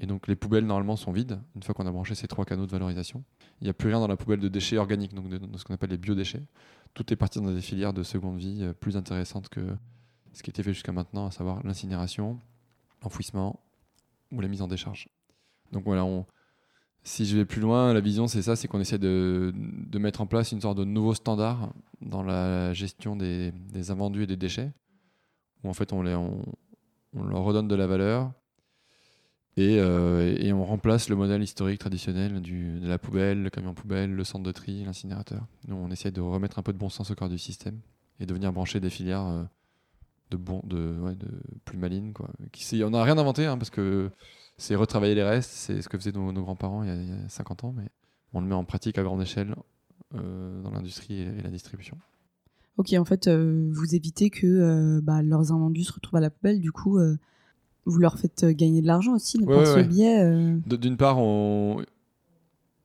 Et donc les poubelles normalement sont vides une fois qu'on a branché ces trois canaux de valorisation. Il n'y a plus rien dans la poubelle de déchets organiques, donc de, ce qu'on appelle les biodéchets. Tout est parti dans des filières de seconde vie euh, plus intéressantes que ce qui était fait jusqu'à maintenant, à savoir l'incinération, l'enfouissement ou la mise en décharge. Donc voilà, si je vais plus loin, la vision, c'est ça, c'est qu'on essaie de, mettre en place une sorte de nouveau standard dans la gestion des, invendus et des déchets, où en fait on, leur redonne de la valeur et, euh, et, on remplace le modèle historique traditionnel de la poubelle, le camion poubelle, le centre de tri, l'incinérateur. Nous, on essaie de remettre un peu de bon sens au cœur du système et de venir brancher des filières euh, de, bon, de, ouais, de plus malines. Quoi. Qui, on n'a rien inventé, hein, parce que c'est retravailler les restes, c'est ce que faisaient nos, grands-parents il, y a 50 ans, mais on le met en pratique à grande échelle euh, dans l'industrie et, la distribution. Ok, en fait, euh, vous évitez que euh, bah, leurs invendus se retrouvent à la poubelle, du coup, vous leur faites gagner de l'argent aussi par ce biais. D'une part, on...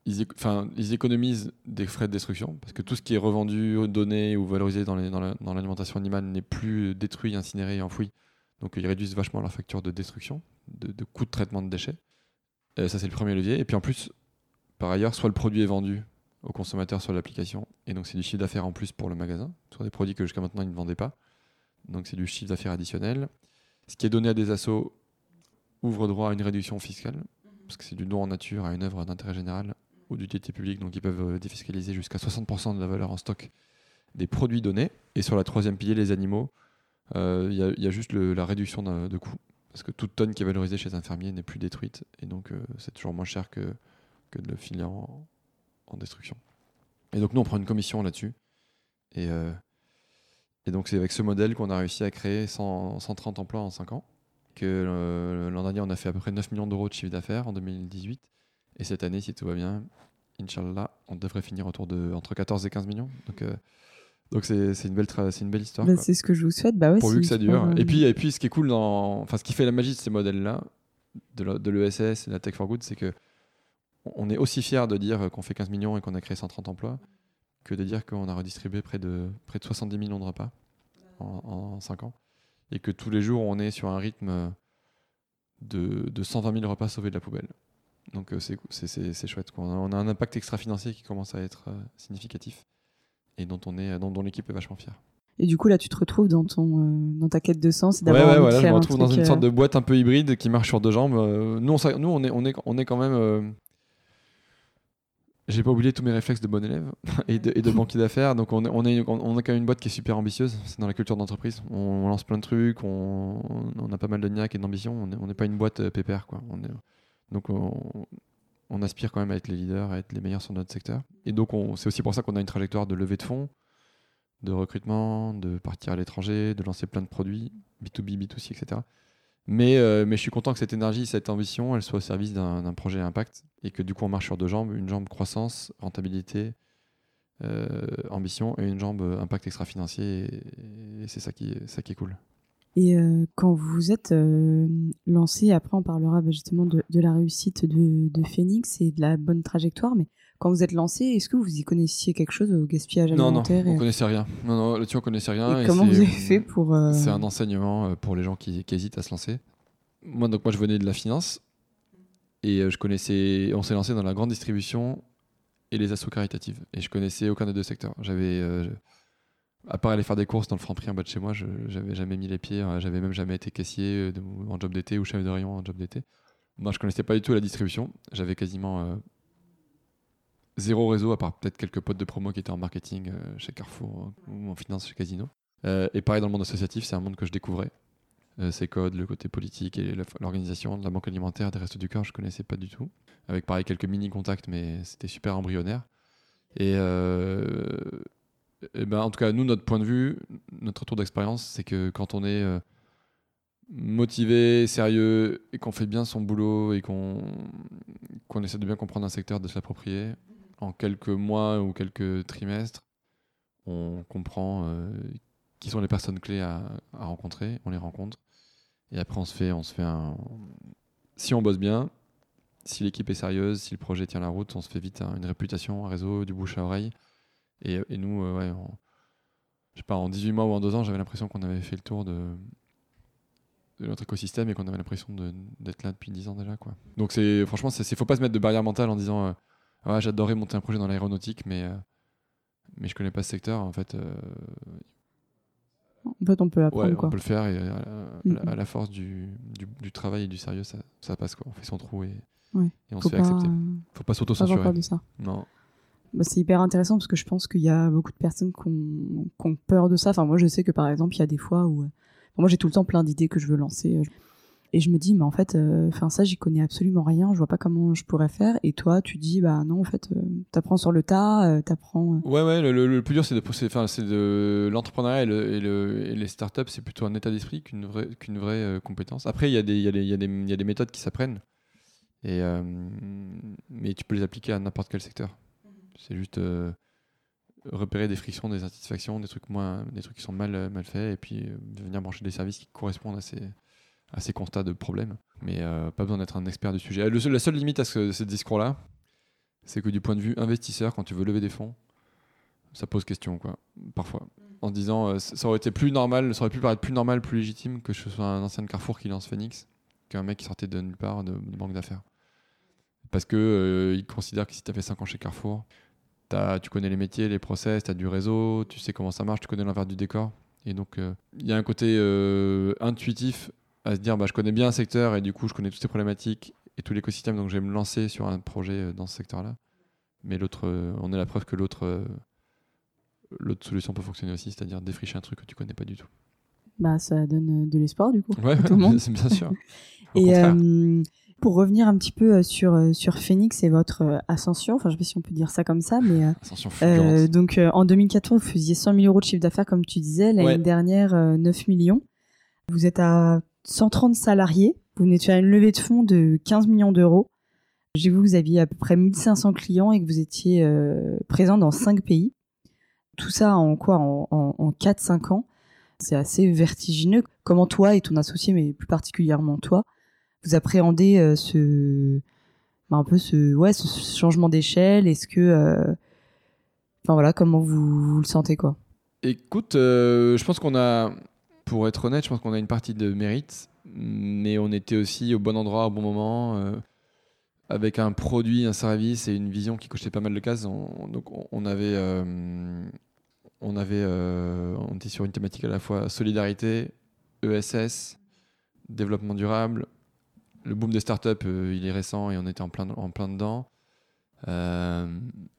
ils, économisent des frais de destruction, parce que tout ce qui est revendu, donné ou valorisé dans l'alimentation animale n'est plus détruit, incinéré et enfoui. Donc ils réduisent vachement leur facture de destruction de, coûts de traitement de déchets. ça, c'est le premier levier. Et puis en plus, par ailleurs, soit le produit est vendu au consommateur sur l'application, et donc c'est du chiffre d'affaires en plus pour le magasin, sur des produits que jusqu'à maintenant ils ne vendaient pas. Donc c'est du chiffre d'affaires additionnel. Ce qui est donné à des assos ouvre droit à une réduction fiscale, parce que c'est du don en nature à une œuvre d'intérêt général ou d'utilité publique, donc ils peuvent euh, défiscaliser jusqu'à 60% de la valeur en stock des produits donnés. Et sur la troisième pilier, les animaux, euh, il y, a juste la réduction de, de coûts parce que toute tonne qui est valorisée chez un fermier n'est plus détruite, et donc euh, c'est toujours moins cher que, que de le filer en, destruction. Et donc nous, on prend une commission là-dessus, et, et donc c'est avec ce modèle qu'on a réussi à créer 130 emplois en 5 ans, que l'an dernier, on a fait à peu près 9 millions d'euros de chiffre d'affaires en 2018, et cette année, si tout va bien, Inch'Allah, on devrait finir autour de entre 14 et 15 millions. Donc donc c'est une belle c'est une belle histoire. Bah, c'est ce que je vous souhaite. Bah Pourvu que ça dure. Et puis et puis ce qui est cool dans enfin ce qui fait la magie de ces modèles là de l'ESS et de la Tech for Good, c'est que on est aussi fier de dire qu'on fait 15 millions et qu'on a créé 130 emplois que de dire qu'on a redistribué près de près de 70 millions de repas en, en 5 ans et que tous les jours on est sur un rythme de, de 120 000 repas sauvés de la poubelle. Donc euh, c'est chouette. On a, un impact extra-financier qui commence à être euh, significatif et dont on est, dont, l'équipe est vachement fière. Et du coup, là, tu te retrouves dans, ton, euh, dans ta quête de sens. Ouais, ouais, voilà, je me retrouve dans une sorte euh, de boîte un peu hybride qui marche sur deux jambes. Euh, nous, on, nous on, est, on, est, on est quand même. J'ai pas oublié tous mes réflexes de bon élève [laughs] et de, et de banquier d'affaires. Donc, on, est, on, est, on a quand même une boîte qui est super ambitieuse. C'est dans la culture d'entreprise. On, lance plein de trucs. On, on, a pas mal de niaque et d'ambition. On n'est pas une boîte pépère. Quoi. On est, donc, on aspire quand même à être les leaders, à être les meilleurs sur notre secteur. Et donc, c'est aussi pour ça qu'on a une trajectoire de levée de fonds, de recrutement, de partir à l'étranger, de lancer plein de produits, B2B, B2C, etc. Mais, je suis content que cette énergie, cette ambition, elle soit au service d'un projet impact et que du coup, on marche sur deux jambes une jambe croissance, rentabilité, euh, ambition et une jambe impact extra-financier. Et, et c'est ça qui est cool. Et euh, quand vous êtes euh, lancé, après on parlera bah, justement de, la réussite de, Phoenix et de la bonne trajectoire, mais quand vous êtes lancé, est-ce que vous y connaissiez quelque chose au gaspillage alimentaire Non, non, on connaissait rien. Non, non, là-dessus on connaissait rien. Et, comment vous avez fait pour... Euh, c'est un enseignement pour les gens qui, hésitent à se lancer. Moi, donc moi je venais de la finance et je connaissais, on s'est lancé dans la grande distribution et les assos caritatives. Et je connaissais aucun des deux secteurs. J'avais à part aller faire des courses dans le Franprix en bas de chez moi, je n'avais jamais mis les pieds, euh, j'avais même jamais été caissier euh, en job d'été ou chef de rayon en job d'été. Moi, je connaissais pas du tout la distribution. J'avais quasiment euh, zéro réseau, à part peut-être quelques potes de promo qui étaient en marketing chez Carrefour ou en finance chez Casino. Euh, et pareil dans le monde associatif, c'est un monde que je découvrais. Euh, ces codes, le côté politique et l'organisation de la banque alimentaire, des restos du cœur, je connaissais pas du tout. Avec pareil quelques mini contacts, mais c'était super embryonnaire. Et, et ben, en tout cas, nous, notre point de vue, notre retour d'expérience, c'est que quand on est euh, motivé, sérieux et qu'on fait bien son boulot et qu'on essaie de bien comprendre un secteur, de se l'approprier, en quelques mois ou quelques trimestres, on comprend euh, qui sont les personnes clés à, rencontrer, on les rencontre. Et après, on se fait, on se fait un. Si on bosse bien, si l'équipe est sérieuse, si le projet tient la route, on se fait vite un- une réputation, un réseau, du bouche à oreille. Et, et nous, euh, ouais, en, je sais pas, en 18 mois ou en 2 ans, j'avais l'impression qu'on avait fait le tour de, de notre écosystème et qu'on avait l'impression de- d'être là depuis 10 ans déjà. Quoi. Donc, c'est, franchement, il faut pas se mettre de barrière mentale en disant euh, Ah ouais, J'adorerais monter un projet dans l'aéronautique, mais, euh, mais je connais pas ce secteur. En fait, euh, En fait, on peut apprendre Ouais, quoi. on peut le faire et à, la force du, du, du travail et du sérieux, ça, ça passe quoi. On fait son trou et, Ouais. et on Faut se fait pas, accepter. euh, Faut pas s'auto-censurer. peur de ça. Non. Bah, c'est hyper intéressant parce que je pense qu'il y a beaucoup de personnes qui ont, peur de ça. Enfin, moi, je sais que par exemple, il y a des fois où. euh, moi, j'ai tout le temps plein d'idées que je veux lancer. euh, Et je me dis, mais en fait, euh, ça, j'y connais absolument rien. Je vois pas comment je pourrais faire. Et toi, tu dis, bah non, en fait, euh, t'apprends sur le tas, euh, t'apprends. Ouais, ouais, le, plus dur, c'est de, l'entrepreneuriat et, le, et, le- et les startups, c'est plutôt un état d'esprit qu'une vraie, compétence. Après, il y, a des- méthodes qui s'apprennent, mais tu peux les appliquer à n'importe quel secteur. C'est juste euh, repérer des frictions, des insatisfactions, des trucs, moins, des trucs qui sont mal, euh, mal faits, et puis euh, venir brancher des services qui correspondent à ces, à ces constats de problèmes. Mais pas besoin d'être un expert du sujet. Le seul- la seule limite à ce, ce discours-là, c'est que du point de vue investisseur, quand tu veux lever des fonds, ça pose question, quoi, parfois. En disant, euh, ça aurait été plus normal, ça aurait pu paraître plus normal, plus légitime que ce soit un ancien de Carrefour qui lance Phoenix qu'un mec qui sortait de nulle part de, de banque d'affaires. Parce que euh, il considère que si tu as fait 5 ans chez Carrefour, t'as- tu connais les métiers, les process, tu as du réseau, tu sais comment ça marche, tu connais l'envers du décor. Et donc, euh, il y a un côté euh, intuitif à se dire, bah, je connais bien un secteur et du coup, je connais toutes ces problématiques et tout l'écosystème, donc je vais me lancer sur un projet euh, dans ce secteur-là. Mais l'autre, on est la preuve que l'autre l'autre solution peut fonctionner aussi, c'est-à-dire défricher un truc que tu connais pas du tout. Bah, ça donne de l'espoir du coup. Ouais, tout le monde. [laughs] bien sûr. [laughs] Au Et pour revenir un petit peu euh, sur euh, sur Phoenix et votre euh, ascension, enfin je sais pas si on peut dire ça comme ça, mais euh, donc euh, en 2014 vous faisiez 100 000 euros de chiffre d'affaires comme tu disais, l'année Ouais. dernière euh, 9 millions. Vous êtes à 130 salariés, vous venez de faire une levée de fonds de 15 millions d'euros. J'ai vu que vous aviez à peu près 1500 clients et que vous étiez présent dans 5 pays. Tout ça en quoi? En, en, en 4-5 ans? C'est assez vertigineux. Comment toi et ton associé, mais plus particulièrement toi, vous appréhendez euh, ce bah, un peu ce ouais ce changement d'échelle? Est-ce que euh, enfin voilà comment vous, le sentez quoi? Écoute, euh, je pense qu'on a, pour être honnête, je pense qu'on a une partie de mérite, mais on était aussi au bon endroit au bon moment, avec un produit, un service et une vision qui cochait pas mal de cases. On- donc on- avait, on avait, on était sur une thématique à la fois solidarité, ESS, développement durable. Le boom des startups, euh, il est récent et on était en plein, en plein dedans. Euh,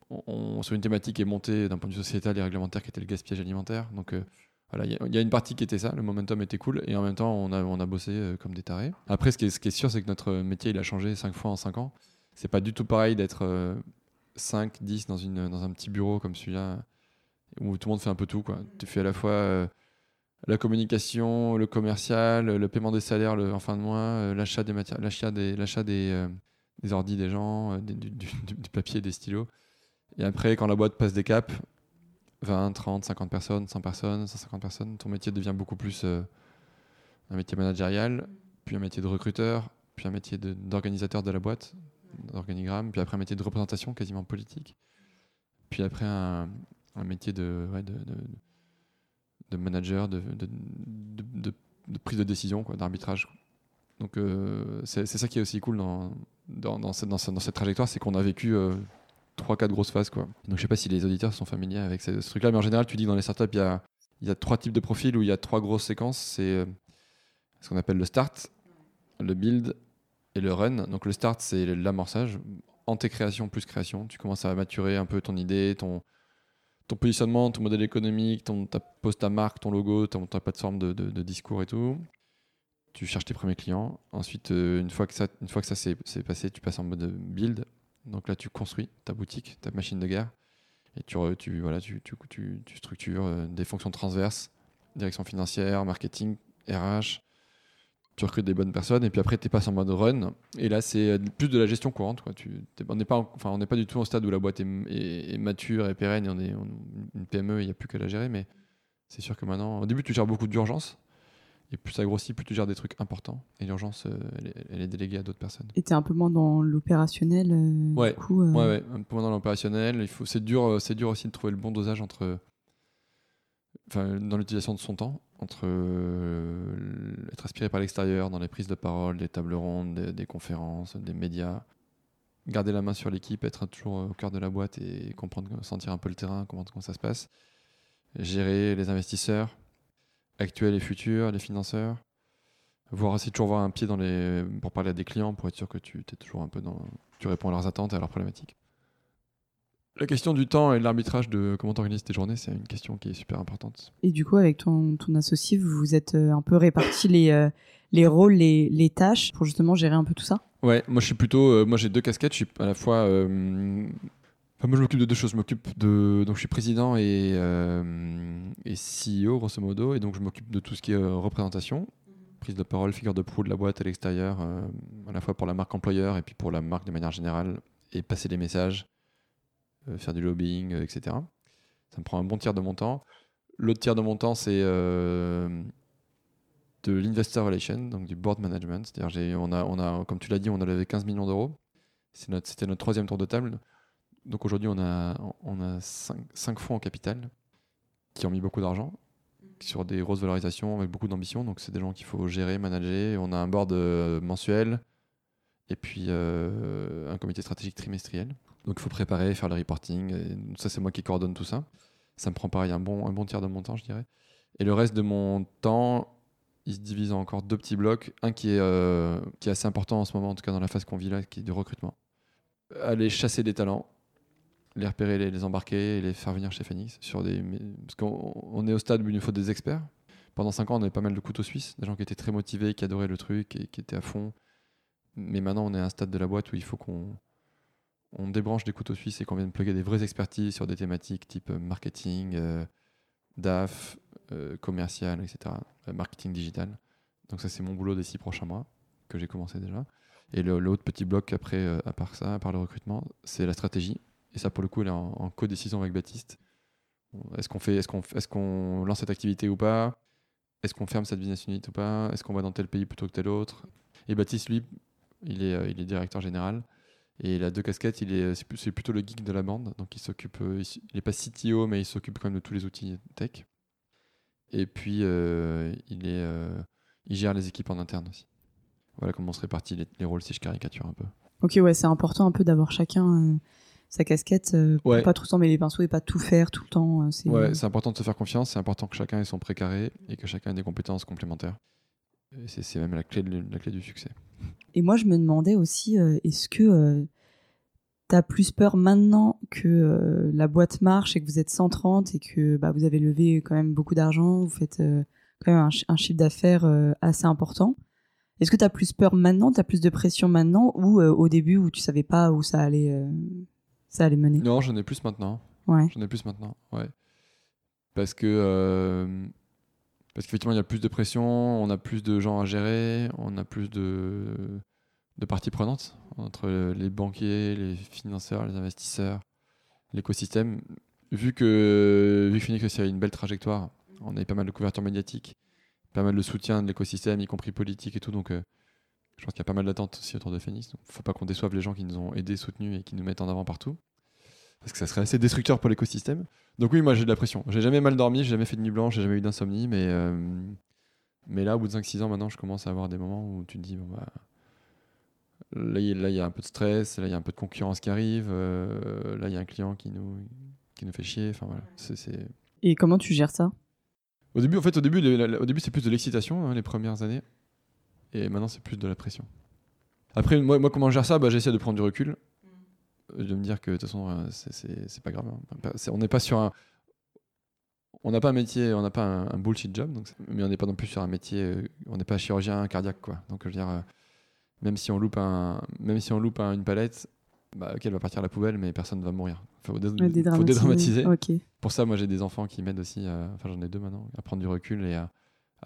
on- sur une thématique qui est montée d'un point de vue sociétal et réglementaire qui était le gaspillage alimentaire. Donc euh, voilà, il y, a- une partie qui était ça, le momentum était cool et en même temps on a, on a bossé comme des tarés. Après, ce qui est, ce qui est sûr, c'est que notre métier il a changé 5 fois en 5 ans. C'est pas du tout pareil d'être euh, 5, 10 dans, une, dans un petit bureau comme celui-là où tout le monde fait un peu tout. Quoi. Tu fais à la fois la communication, le commercial, le paiement des salaires en fin de mois, euh, l'achat des matières, euh, des ordis des gens, euh, du, papier, des stylos. Et après, quand la boîte passe des caps, 20, 30, 50 personnes, 100 personnes, 150 personnes, ton métier devient beaucoup plus un métier managérial, puis un métier de recruteur, puis un métier d'organisateur de, la boîte, d'organigramme, puis après un métier de représentation quasiment politique, puis après un, métier de, de manager, de, prise de décision, d'arbitrage. Donc euh, c'est ça qui est aussi cool dans, cette, trajectoire, c'est qu'on a vécu euh, 3-4 grosses phases. Quoi. Donc je sais pas si les auditeurs sont familiers avec ce, truc-là, mais en général, tu dis que dans les startups, il y a, y trois types de profils où il y a trois grosses séquences. C'est euh, ce qu'on appelle le start, le build et le run. Donc le start, c'est l'amorçage. Anté-création plus création. Tu commences à maturer un peu ton idée, ton, ton positionnement, ton modèle économique, ton, ta, pose ta marque, ton logo, ta plateforme de, discours et tout. Tu cherches tes premiers clients. Ensuite, euh, une fois que ça, ça s'est passé, tu passes en mode build. Donc là, tu construis ta boutique, ta machine de guerre. Et tu, tu, voilà, tu, tu, tu structures euh, des fonctions transverses, direction financière, marketing, RH, tu recrutes des bonnes personnes et puis après tu passes en mode run et là c'est plus de la gestion courante quoi. Tu, on n'est pas enfin on n'est pas du tout au stade où la boîte est, mature et pérenne et on est une PME il n'y a plus qu'à la gérer mais c'est sûr que maintenant au début tu gères beaucoup d'urgence et plus ça grossit plus tu gères des trucs importants et l'urgence euh, elle, est déléguée à d'autres personnes et tu es un peu moins dans l'opérationnel euh, ouais. Coup, euh. ouais, ouais un peu moins dans l'opérationnel il faut c'est dur c'est dur aussi de trouver le bon dosage entre enfin dans l'utilisation de son temps entre euh, être aspiré par l'extérieur dans les prises de parole, des tables rondes, des, conférences, des médias, garder la main sur l'équipe, être toujours au cœur de la boîte et comprendre, sentir un peu le terrain, comment, ça se passe, gérer les investisseurs actuels et futurs, les financeurs, voir aussi toujours avoir un pied dans les pour parler à des clients pour être sûr que tu es toujours un peu dans tu réponds à leurs attentes et à leurs problématiques. La question du temps et de l'arbitrage de comment t'organises tes journées, c'est une question qui est super importante. Et du coup, avec ton, ton associé, vous vous êtes euh, un peu répartis les, euh, les rôles, les, les, tâches pour justement gérer un peu tout ça? Ouais, moi je suis plutôt. Euh, moi j'ai deux casquettes. Je suis à la fois. Enfin, moi je m'occupe de deux choses. Je m'occupe de. Donc je suis président et, et CEO, grosso modo. Et donc je m'occupe de tout ce qui est représentation, prise de parole, figure de proue de la boîte à l'extérieur, à la fois pour la marque employeur et puis pour la marque de manière générale, et passer les messages faire du lobbying, euh, etc. Ça me prend un bon tiers de mon temps. L'autre tiers de mon temps, c'est euh, de l'investor relation, donc du board management. C'est-à-dire, on a, on a, comme tu l'as dit, on a levé 15 millions d'euros. C'était notre, troisième tour de table. Donc aujourd'hui, on a, on a 5, fonds en capital qui ont mis beaucoup d'argent sur des grosses valorisations avec beaucoup d'ambition. Donc c'est des gens qu'il faut gérer, manager. On a un board mensuel et puis un comité stratégique trimestriel. Donc il faut préparer, faire le reporting. ça, c'est moi qui coordonne tout ça. Ça me prend pareil un bon, un bon tiers de mon temps, je dirais. Et le reste de mon temps, il se divise en encore deux petits blocs. Un qui est, euh, qui est assez important en ce moment, en tout cas dans la phase qu'on vit là, qui est du recrutement. Aller chasser des talents, les repérer, les, embarquer et les faire venir chez Phoenix. Sur des, parce qu'on est au stade où il nous faut des experts. Pendant cinq ans, on avait pas mal de couteaux suisses, des gens qui étaient très motivés, qui adoraient le truc et qui étaient à fond. Mais maintenant, on est à un stade de la boîte où il faut qu'on on débranche des couteaux suisses et qu'on vienne plugger des vraies expertises sur des thématiques type euh, marketing, euh, DAF, euh, commercial, etc. marketing digital. Donc ça, c'est mon boulot des six prochains mois, que j'ai commencé déjà. Et l'autre petit bloc après, à part ça, à part le recrutement, c'est la stratégie. Et ça, pour le coup, elle est en, co-décision avec Baptiste. Est-ce qu'on fait, est-ce qu'on, est-ce qu'on lance cette activité ou pas? Est-ce qu'on ferme cette business unit ou pas? Est-ce qu'on va dans tel pays plutôt que tel autre? Et Baptiste, lui, il est, il est directeur général. Et il a deux casquettes, il est, c'est plutôt le geek de la bande, donc il s'occupe, euh, il n'est pas CTO, mais il s'occupe quand même de tous les outils tech. Et puis euh, il, est, euh, il gère les équipes en interne aussi. Voilà comment on se répartit les, rôles si je caricature un peu. Ok, ouais, c'est important un peu d'avoir chacun sa casquette, pour pas trop s'en mêler les pinceaux et pas tout faire tout le temps. c'est ouais, c'est important de se faire confiance, c'est important que chacun ait son précaré et que chacun ait des compétences complémentaires. C'est même la clé, de, la clé du succès. Et moi, je me demandais aussi, euh, est-ce que euh, tu as plus peur maintenant que euh, la boîte marche et que vous êtes 130 et que bah, vous avez levé quand même beaucoup d'argent, vous faites quand même un, chiffre d'affaires assez important Est-ce que tu as plus peur maintenant, tu as plus de pression maintenant ou au début où tu savais pas où ça allait, ça allait mener? Non, j'en ai plus maintenant. Ouais. J'en ai plus maintenant, ouais. Parce que parce qu'effectivement, il y a plus de pression, on a plus de gens à gérer, on a plus de, de parties prenantes entre les banquiers, les financeurs, les investisseurs, l'écosystème. Vu que, vu que Phoenix a une belle trajectoire, on a eu pas mal de couverture médiatique, pas mal de soutien de l'écosystème, y compris politique et tout. Donc, euh, je pense qu'il y a pas mal d'attentes aussi autour de Phoenix. Il ne faut pas qu'on déçoive les gens qui nous ont aidés, soutenus et qui nous mettent en avant partout parce que ça serait assez destructeur pour l'écosystème. Donc oui, moi j'ai de la pression. J'ai jamais mal dormi, j'ai jamais fait de nuit blanche, j'ai jamais eu d'insomnie, mais, euh, mais là, au bout de 5-6 ans, maintenant, je commence à avoir des moments où tu te dis, bon bah, là, il y a un peu de stress, là, il y a un peu de concurrence qui arrive, euh, là, il y a un client qui nous, qui nous fait chier, enfin voilà. Et comment tu gères ça? Au début, en fait, au début, au début c'est plus de l'excitation, hein, les premières années, et maintenant, c'est plus de la pression. Après, moi, moi comment je gère ça? Bah, J'essaie de prendre du recul de me dire que de toute façon, euh, c'est pas grave. Hein. On n'est pas sur un. on n'a pas un métier, on n'a pas un, bullshit job, donc, mais on n'est pas non plus sur un métier, euh, on n'est pas chirurgien cardiaque, quoi. Donc, je veux dire, euh, même si on loupe, un, même si on loupe une palette, bah, ok, elle va partir à la poubelle, mais personne ne va mourir. Il faut, dédramatiser. Pour ça, moi, j'ai des enfants qui m'aident aussi, enfin, j'en ai deux maintenant, à prendre du recul et à,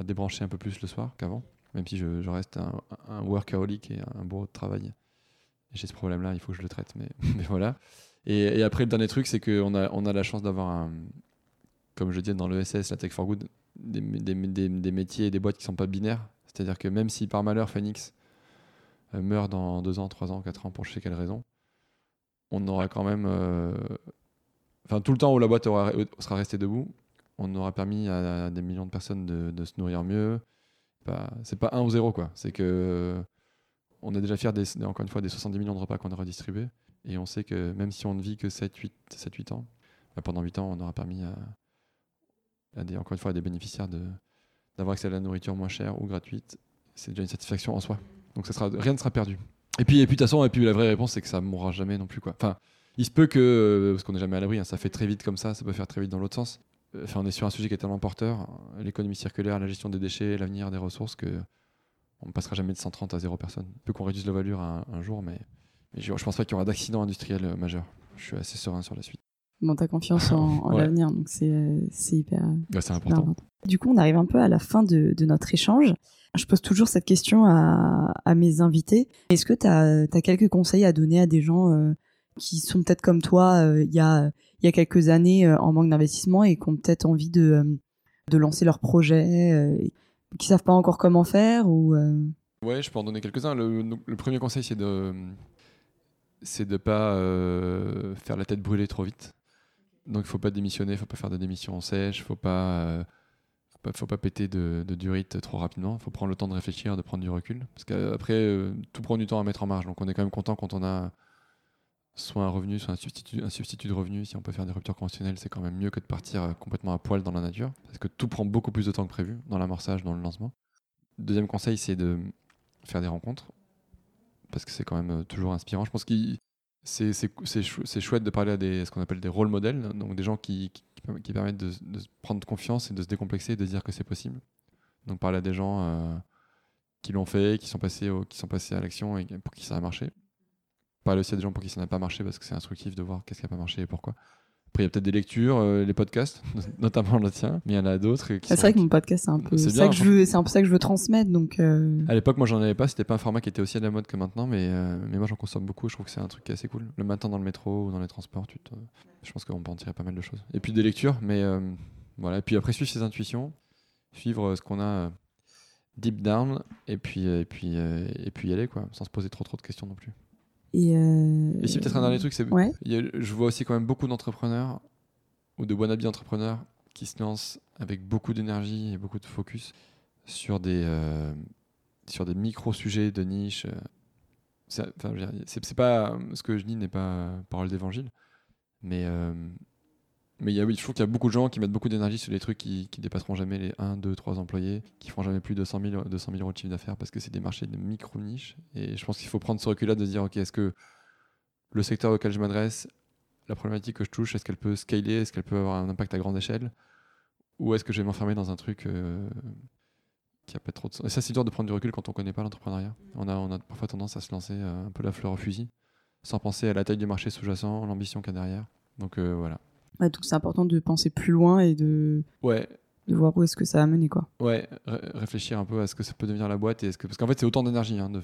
débrancher un peu plus le soir qu'avant, même si je, reste un, un, workaholic et un bourreau de travail. J'ai ce problème-là, il faut que je le traite, mais, [laughs] voilà. Et, après, le dernier truc, c'est qu'on a, on a la chance d'avoir, comme je dis dans l'ESS, la Tech for Good, des, des, des, métiers et des boîtes qui sont pas binaires. C'est-à-dire que même si par malheur Phoenix euh, meurt dans 2 ans, 3 ans, 4 ans, pour je sais quelle raison, on aura quand même. Euh, enfin, tout le temps où la boîte sera restée debout, on aura permis à, des millions de personnes de, de se nourrir mieux. Bah, c'est pas 1 ou 0, quoi. C'est que. On est déjà fier, des, encore une fois, des 70 millions de repas qu'on aura distribués. Et on sait que même si on ne vit que 7-8 ans, bah, pendant 8 ans, on aura permis à, des, encore fois, à des bénéficiaires d'avoir accès à la nourriture moins chère ou gratuite. C'est déjà une satisfaction en soi. Donc ça rien ne sera perdu. Et puis, et puis de toute façon, et puis la vraie réponse, c'est que ça mourra jamais non plus. Quoi. Enfin, il se peut que, euh, parce qu'on n'est jamais à l'abri, hein, ça fait très vite comme ça, ça peut faire très vite dans l'autre sens. Enfin, on est sur un sujet qui est tellement porteur, l'économie circulaire, la gestion des déchets, l'avenir des ressources, que on ne passera jamais de 130 à 0 personnes. Peu qu'on réduise la valeur un, un jour, mais je, je pense pas qu'il y aura d'accident industriel euh, majeur. Je suis assez serein sur la suite. Bon, t'as confiance [laughs] en, l'avenir, donc c'est euh, hyper, c'est important. Du coup, on arrive un peu à la fin de, notre échange. Je pose toujours cette question à, mes invités. Est-ce que tu as, quelques conseils à donner à des gens euh, qui sont peut-être comme toi il y, a, y a quelques années en manque d'investissement et qui ont peut-être envie de, de lancer leur projet, qui savent pas encore comment faire ou Ouais, je peux en donner quelques-uns. le premier conseil, c'est de c'est de pas euh, faire la tête brûlée trop vite. Donc il faut pas démissionner, faut pas faire de démission en sèche, faut pas, euh, faut pas, péter de, durite trop rapidement. Faut prendre le temps de réfléchir, de prendre du recul, parce qu'après euh, tout prend du temps à mettre en marge. Donc on est quand même content quand on a soit un revenu, soit un substitut, un substitut de revenu. Si on peut faire des ruptures conventionnelles, c'est quand même mieux que de partir complètement à poil dans la nature, parce que tout prend beaucoup plus de temps que prévu dans l'amorçage, dans le lancement. Deuxième conseil, c'est de faire des rencontres parce que c'est quand même euh, toujours inspirant. Je pense que c'est chouette de parler à des, ce qu'on appelle des rôles modèles, donc des gens qui, qui, permettent de, prendre confiance et de se décomplexer et de dire que c'est possible. Donc parler à des gens euh, qui l'ont fait, qui sont passés, qui sont passés à l'action et pour qui ça a marché. Parler aussi à des gens pour qui ça n'a pas marché parce que c'est instructif de voir qu'est-ce qui n'a pas marché et pourquoi. Après, il y a peut-être des lectures, euh, les podcasts, [laughs] notamment le tien, mais il y en a d'autres. C'est vrai que mon podcast, c'est un peu ça que je veux, c'est un peu ça que je veux transmettre. Donc, euh. à l'époque, moi, j'en avais pas. C'était pas un format qui était aussi à la mode que maintenant, mais euh, mais moi, j'en consomme beaucoup. Je trouve que c'est un truc qui est assez cool. Le matin dans le métro ou dans les transports, tu je pense qu'on peut en tirer pas mal de choses. Et puis des lectures, mais voilà. Et puis après, suivre ses intuitions, suivre ce qu'on a deep down, et puis et puis et puis y aller quoi, sans se poser trop trop de questions non plus. Et, euh... si peut-être un dernier truc, c'est ouais. je vois aussi quand même beaucoup d'entrepreneurs ou de wannabe entrepreneurs qui se lancent avec beaucoup d'énergie et beaucoup de focus sur des, euh, sur des micro-sujets de niche. C'est pas ce que je dis n'est pas parole d'évangile, mais euh, mais il y a, oui, je trouve qu'il y a beaucoup de gens qui mettent beaucoup d'énergie sur les trucs qui, qui dépasseront jamais les 1, 2, 3 employés, qui feront jamais plus de 200 000, 200 000 euros de chiffre d'affaires parce que c'est des marchés de micro-niches. Et je pense qu'il faut prendre ce recul-là de se dire, ok, est-ce que le secteur auquel je m'adresse, la problématique que je touche, est-ce qu'elle peut scaler, est-ce qu'elle peut avoir un impact à grande échelle? Ou est-ce que je vais m'enfermer dans un truc euh, qui a pas trop de sens? Et ça, c'est dur de prendre du recul quand on connaît pas l'entrepreneuriat. On a, on a parfois tendance à se lancer euh, un peu la fleur au fusil, sans penser à la taille du marché sous-jacent, l'ambition qu'il y a derrière. Donc euh, voilà, donc c'est important de penser plus loin et de, ouais. de voir où est-ce que ça va mener. Quoi. Ouais, réfléchir un peu à ce que ça peut devenir la boîte. Et est-ce que... Parce qu'en fait, c'est autant d'énergie. Hein, de...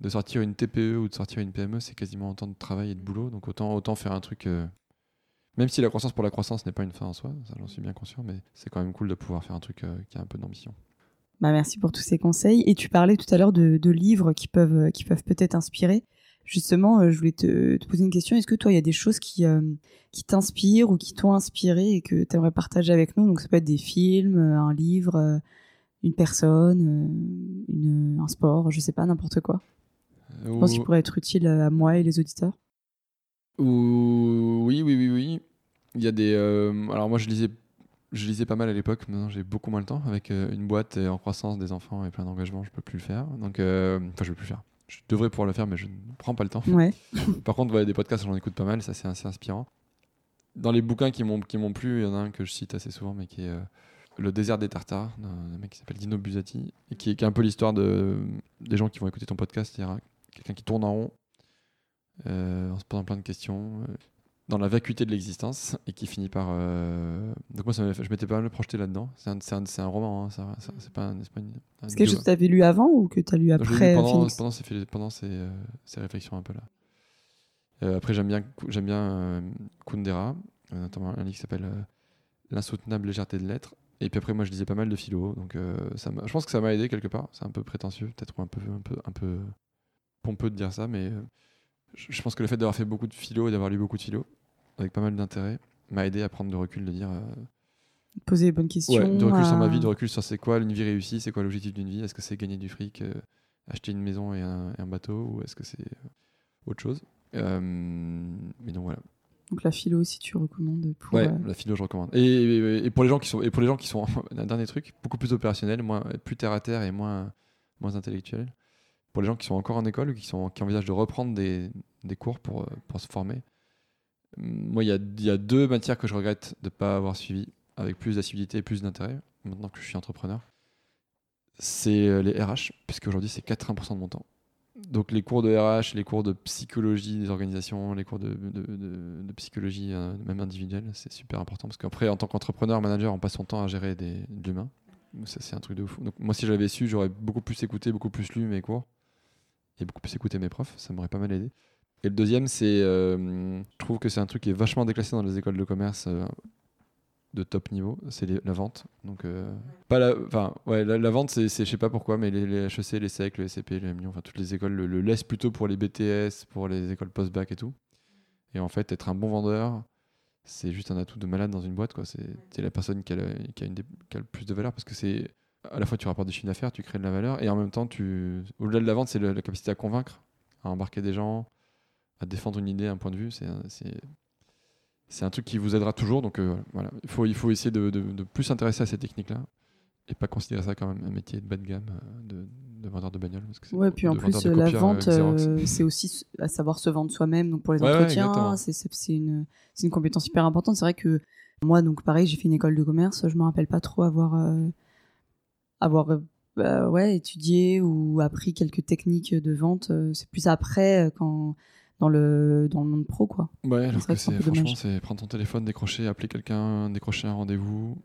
de sortir une TPE ou de sortir une PME, c'est quasiment autant de travail et de boulot. Donc autant, autant faire un truc. Euh, même si la croissance pour la croissance n'est pas une fin en soi, ça j'en suis bien conscient, mais c'est quand même cool de pouvoir faire un truc euh, qui a un peu d'ambition. Bah merci pour tous ces conseils. Et tu parlais tout à l'heure de, de, livres qui peuvent, qui peuvent peut-être inspirer. Justement, euh, je voulais te, poser une question. Est-ce que toi, il y a des choses qui, euh, qui t'inspirent ou qui t'ont inspiré et que tu aimerais partager avec nous? Donc, ça peut être des films, euh, un livre, une personne, une, un sport, je sais pas, n'importe quoi. Je pense qu'il pourrait être utile à moi et les auditeurs. Oui, oui, oui, oui. Il y a des. alors, moi, je lisais je lisais pas mal à l'époque, maintenant j'ai beaucoup moins le temps. Avec une boîte et en croissance, des enfants et plein d'engagements, je peux plus le faire. Donc, enfin, je peux plus le faire je devrais pouvoir le faire, mais je ne prends pas le temps. Ouais. [laughs] Par contre, des podcasts, j'en écoute pas mal, ça c'est assez inspirant. dans les bouquins qui m'ont plu, il y en a un que je cite assez souvent, mais qui est euh, Le désert des Tartares, d'un mec qui s'appelle Dino Buzzati, et qui est, qui est un peu l'histoire de, des gens qui vont écouter ton podcast. C'est-à-dire quelqu'un qui tourne en rond, euh, en se posant plein de questions, euh, dans la vacuité de l'existence, et qui finit par. euh, Donc, moi, ça je m'étais pas mal projeté là-dedans. C'est un, roman, hein, ça- c'est pas, un- pas une. un C'est quelque chose que tu avais lu avant ou que tu as lu après pendant, Phoenix pendant, ces, philo- pendant ces, euh, ces réflexions un peu là. Euh, après, j'aime bien, j'aime bien Kundera, notamment un livre qui s'appelle L'insoutenable légèreté de l'être. Et puis après, moi, je lisais pas mal de philo, donc ça je pense que ça m'a aidé quelque part. C'est un peu prétentieux, peut-être ou un peu, un peu, un peu pompeux de dire ça, mais je pense que le fait d'avoir fait beaucoup de philo et d'avoir lu beaucoup de philo, avec pas mal d'intérêt, m'a aidé à prendre de recul, de dire euh, Poser les bonnes questions. Ouais, de recul sur ma vie, de recul sur c'est quoi une vie réussie, c'est quoi l'objectif d'une vie, est-ce que c'est gagner du fric, euh, acheter une maison et un, et un bateau, ou est-ce que c'est euh, autre chose? Euh, Mais donc voilà. Donc la philo aussi, tu recommandes pour. Ouais, euh, la philo, je recommande. Et, et- et pour les gens qui sont, et pour les gens qui sont, [laughs] un dernier truc, beaucoup plus opérationnel, moins, plus terre à terre et moins, moins intellectuel. Pour les gens qui sont encore en école ou qui, sont, qui envisagent de reprendre des, des cours pour, euh, pour se former, moi, il y a, deux matières que je regrette de ne pas avoir suivies avec plus d'assiduité et plus d'intérêt, maintenant que je suis entrepreneur. C'est euh, les RH, puisque aujourd'hui, c'est 80% de mon temps. Donc les cours de RH, les cours de psychologie des organisations, les cours de, psychologie euh, même individuelle, c'est super important parce qu'après en tant qu'entrepreneur, manager, on passe son temps à gérer des, de l'humain. C'est un truc de fou. Donc moi si j'avais su, j'aurais beaucoup plus écouté, beaucoup plus lu mes cours et beaucoup plus écouté mes profs, ça m'aurait pas mal aidé. Et le deuxième, c'est, euh, je trouve que c'est un truc qui est vachement déclassé dans les écoles de commerce euh, de top niveau, c'est la vente. Donc euh, pas la, enfin ouais, la, la vente, c'est, je sais pas pourquoi, mais les, les HEC, les SEC, le SCP, le MLION, enfin toutes les écoles le, le laissent plutôt pour les BTS, pour les écoles post-bac et tout. Et en fait, être un bon vendeur, c'est juste un atout de malade dans une boîte. Quoi. C'est, la personne qui a, le- qui, a une des- qui a le plus de valeur parce que c'est à la fois tu rapportes du chiffre d'affaires, tu crées de la valeur et en même temps, tu, au-delà de la vente, c'est la capacité à convaincre, à embarquer des gens, à défendre une idée, un point de vue. C'est, un- truc qui vous aidera toujours. Donc euh, voilà, il faut, il faut essayer de, de- de plus s'intéresser à ces techniques-là et pas considérer ça comme un métier de bas de gamme euh, de, de vendeur de bagnole. parce que Ouais, puis en plus, la vente, euh, c'est aussi à savoir se vendre soi-même. Donc pour les Ouais, entretiens, c'est une, compétence hyper importante. C'est vrai que moi, donc pareil, j'ai fait une école de commerce. Je me rappelle pas trop avoir, euh, avoir euh, bah, ouais, étudié ou appris quelques techniques de vente. C'est plus après, quand dans le dans le monde pro, quoi. Ouais, alors que c'est franchement, c'est prendre ton téléphone, décrocher, appeler quelqu'un, décrocher un rendez-vous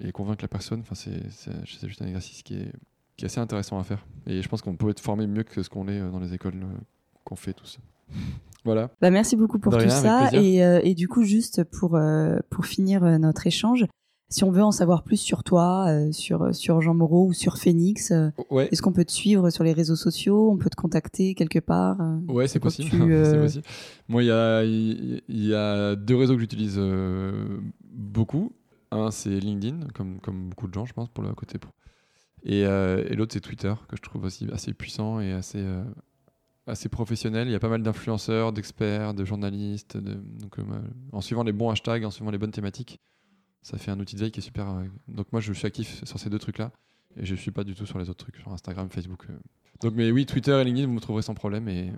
et convaincre la personne. Enfin, c'est c'est- juste un exercice qui est, qui est assez intéressant à faire. Et je pense qu'on peut être formé mieux que ce qu'on est euh, dans les écoles euh, qu'on fait tous. [laughs] Voilà. Bah, merci beaucoup pour De tout rien, ça. Et, euh, et du coup, juste pour, euh, pour finir notre échange, si on veut en savoir plus sur toi, euh, sur, sur Jean Moreau ou sur Phoenix, euh, Ouais. est-ce qu'on peut te suivre sur les réseaux sociaux On peut te contacter quelque part euh, Ouais, c'est possible. [laughs] euh, possible. Moi, il y a, y deux réseaux que j'utilise euh, beaucoup. Un, c'est LinkedIn, comme, comme beaucoup de gens, je pense, pour le côté pro. Et, euh, et l'autre, c'est Twitter, que je trouve aussi assez puissant et assez, euh, assez professionnel. Il y a pas mal d'influenceurs, d'experts, de journalistes. de- donc, euh, en suivant les bons hashtags, en suivant les bonnes thématiques, ça fait un outil de veille qui est super. euh, donc, moi, je suis actif sur ces deux trucs-là. Et je suis pas du tout sur les autres trucs, sur Instagram, Facebook. euh. Donc, mais oui, Twitter et LinkedIn, vous me trouverez sans problème. Et,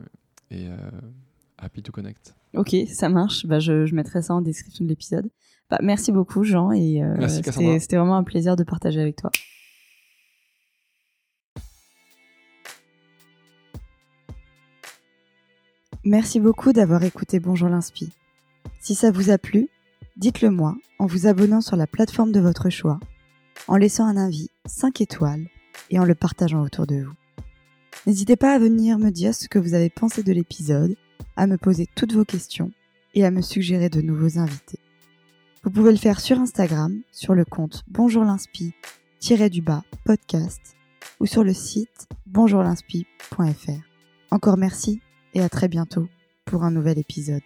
et euh, happy to connect. Ok, ça marche. Bah, je, je mettrai ça en description de l'épisode. Bah, merci beaucoup, Jean. Et euh, c'était vraiment un plaisir de partager avec toi. Merci beaucoup d'avoir écouté Bonjour l'Inspi. Si ça vous a plu, dites-le moi en vous abonnant sur la plateforme de votre choix, en laissant un avis 5 étoiles et en le partageant autour de vous. N'hésitez pas à venir me dire ce que vous avez pensé de l'épisode, à me poser toutes vos questions et à me suggérer de nouveaux invités. Vous pouvez le faire sur Instagram, sur le compte Bonjour l'Inspi, du bas podcast, ou sur le site bonjourlinspi.fr. Encore merci et à très bientôt pour un nouvel épisode.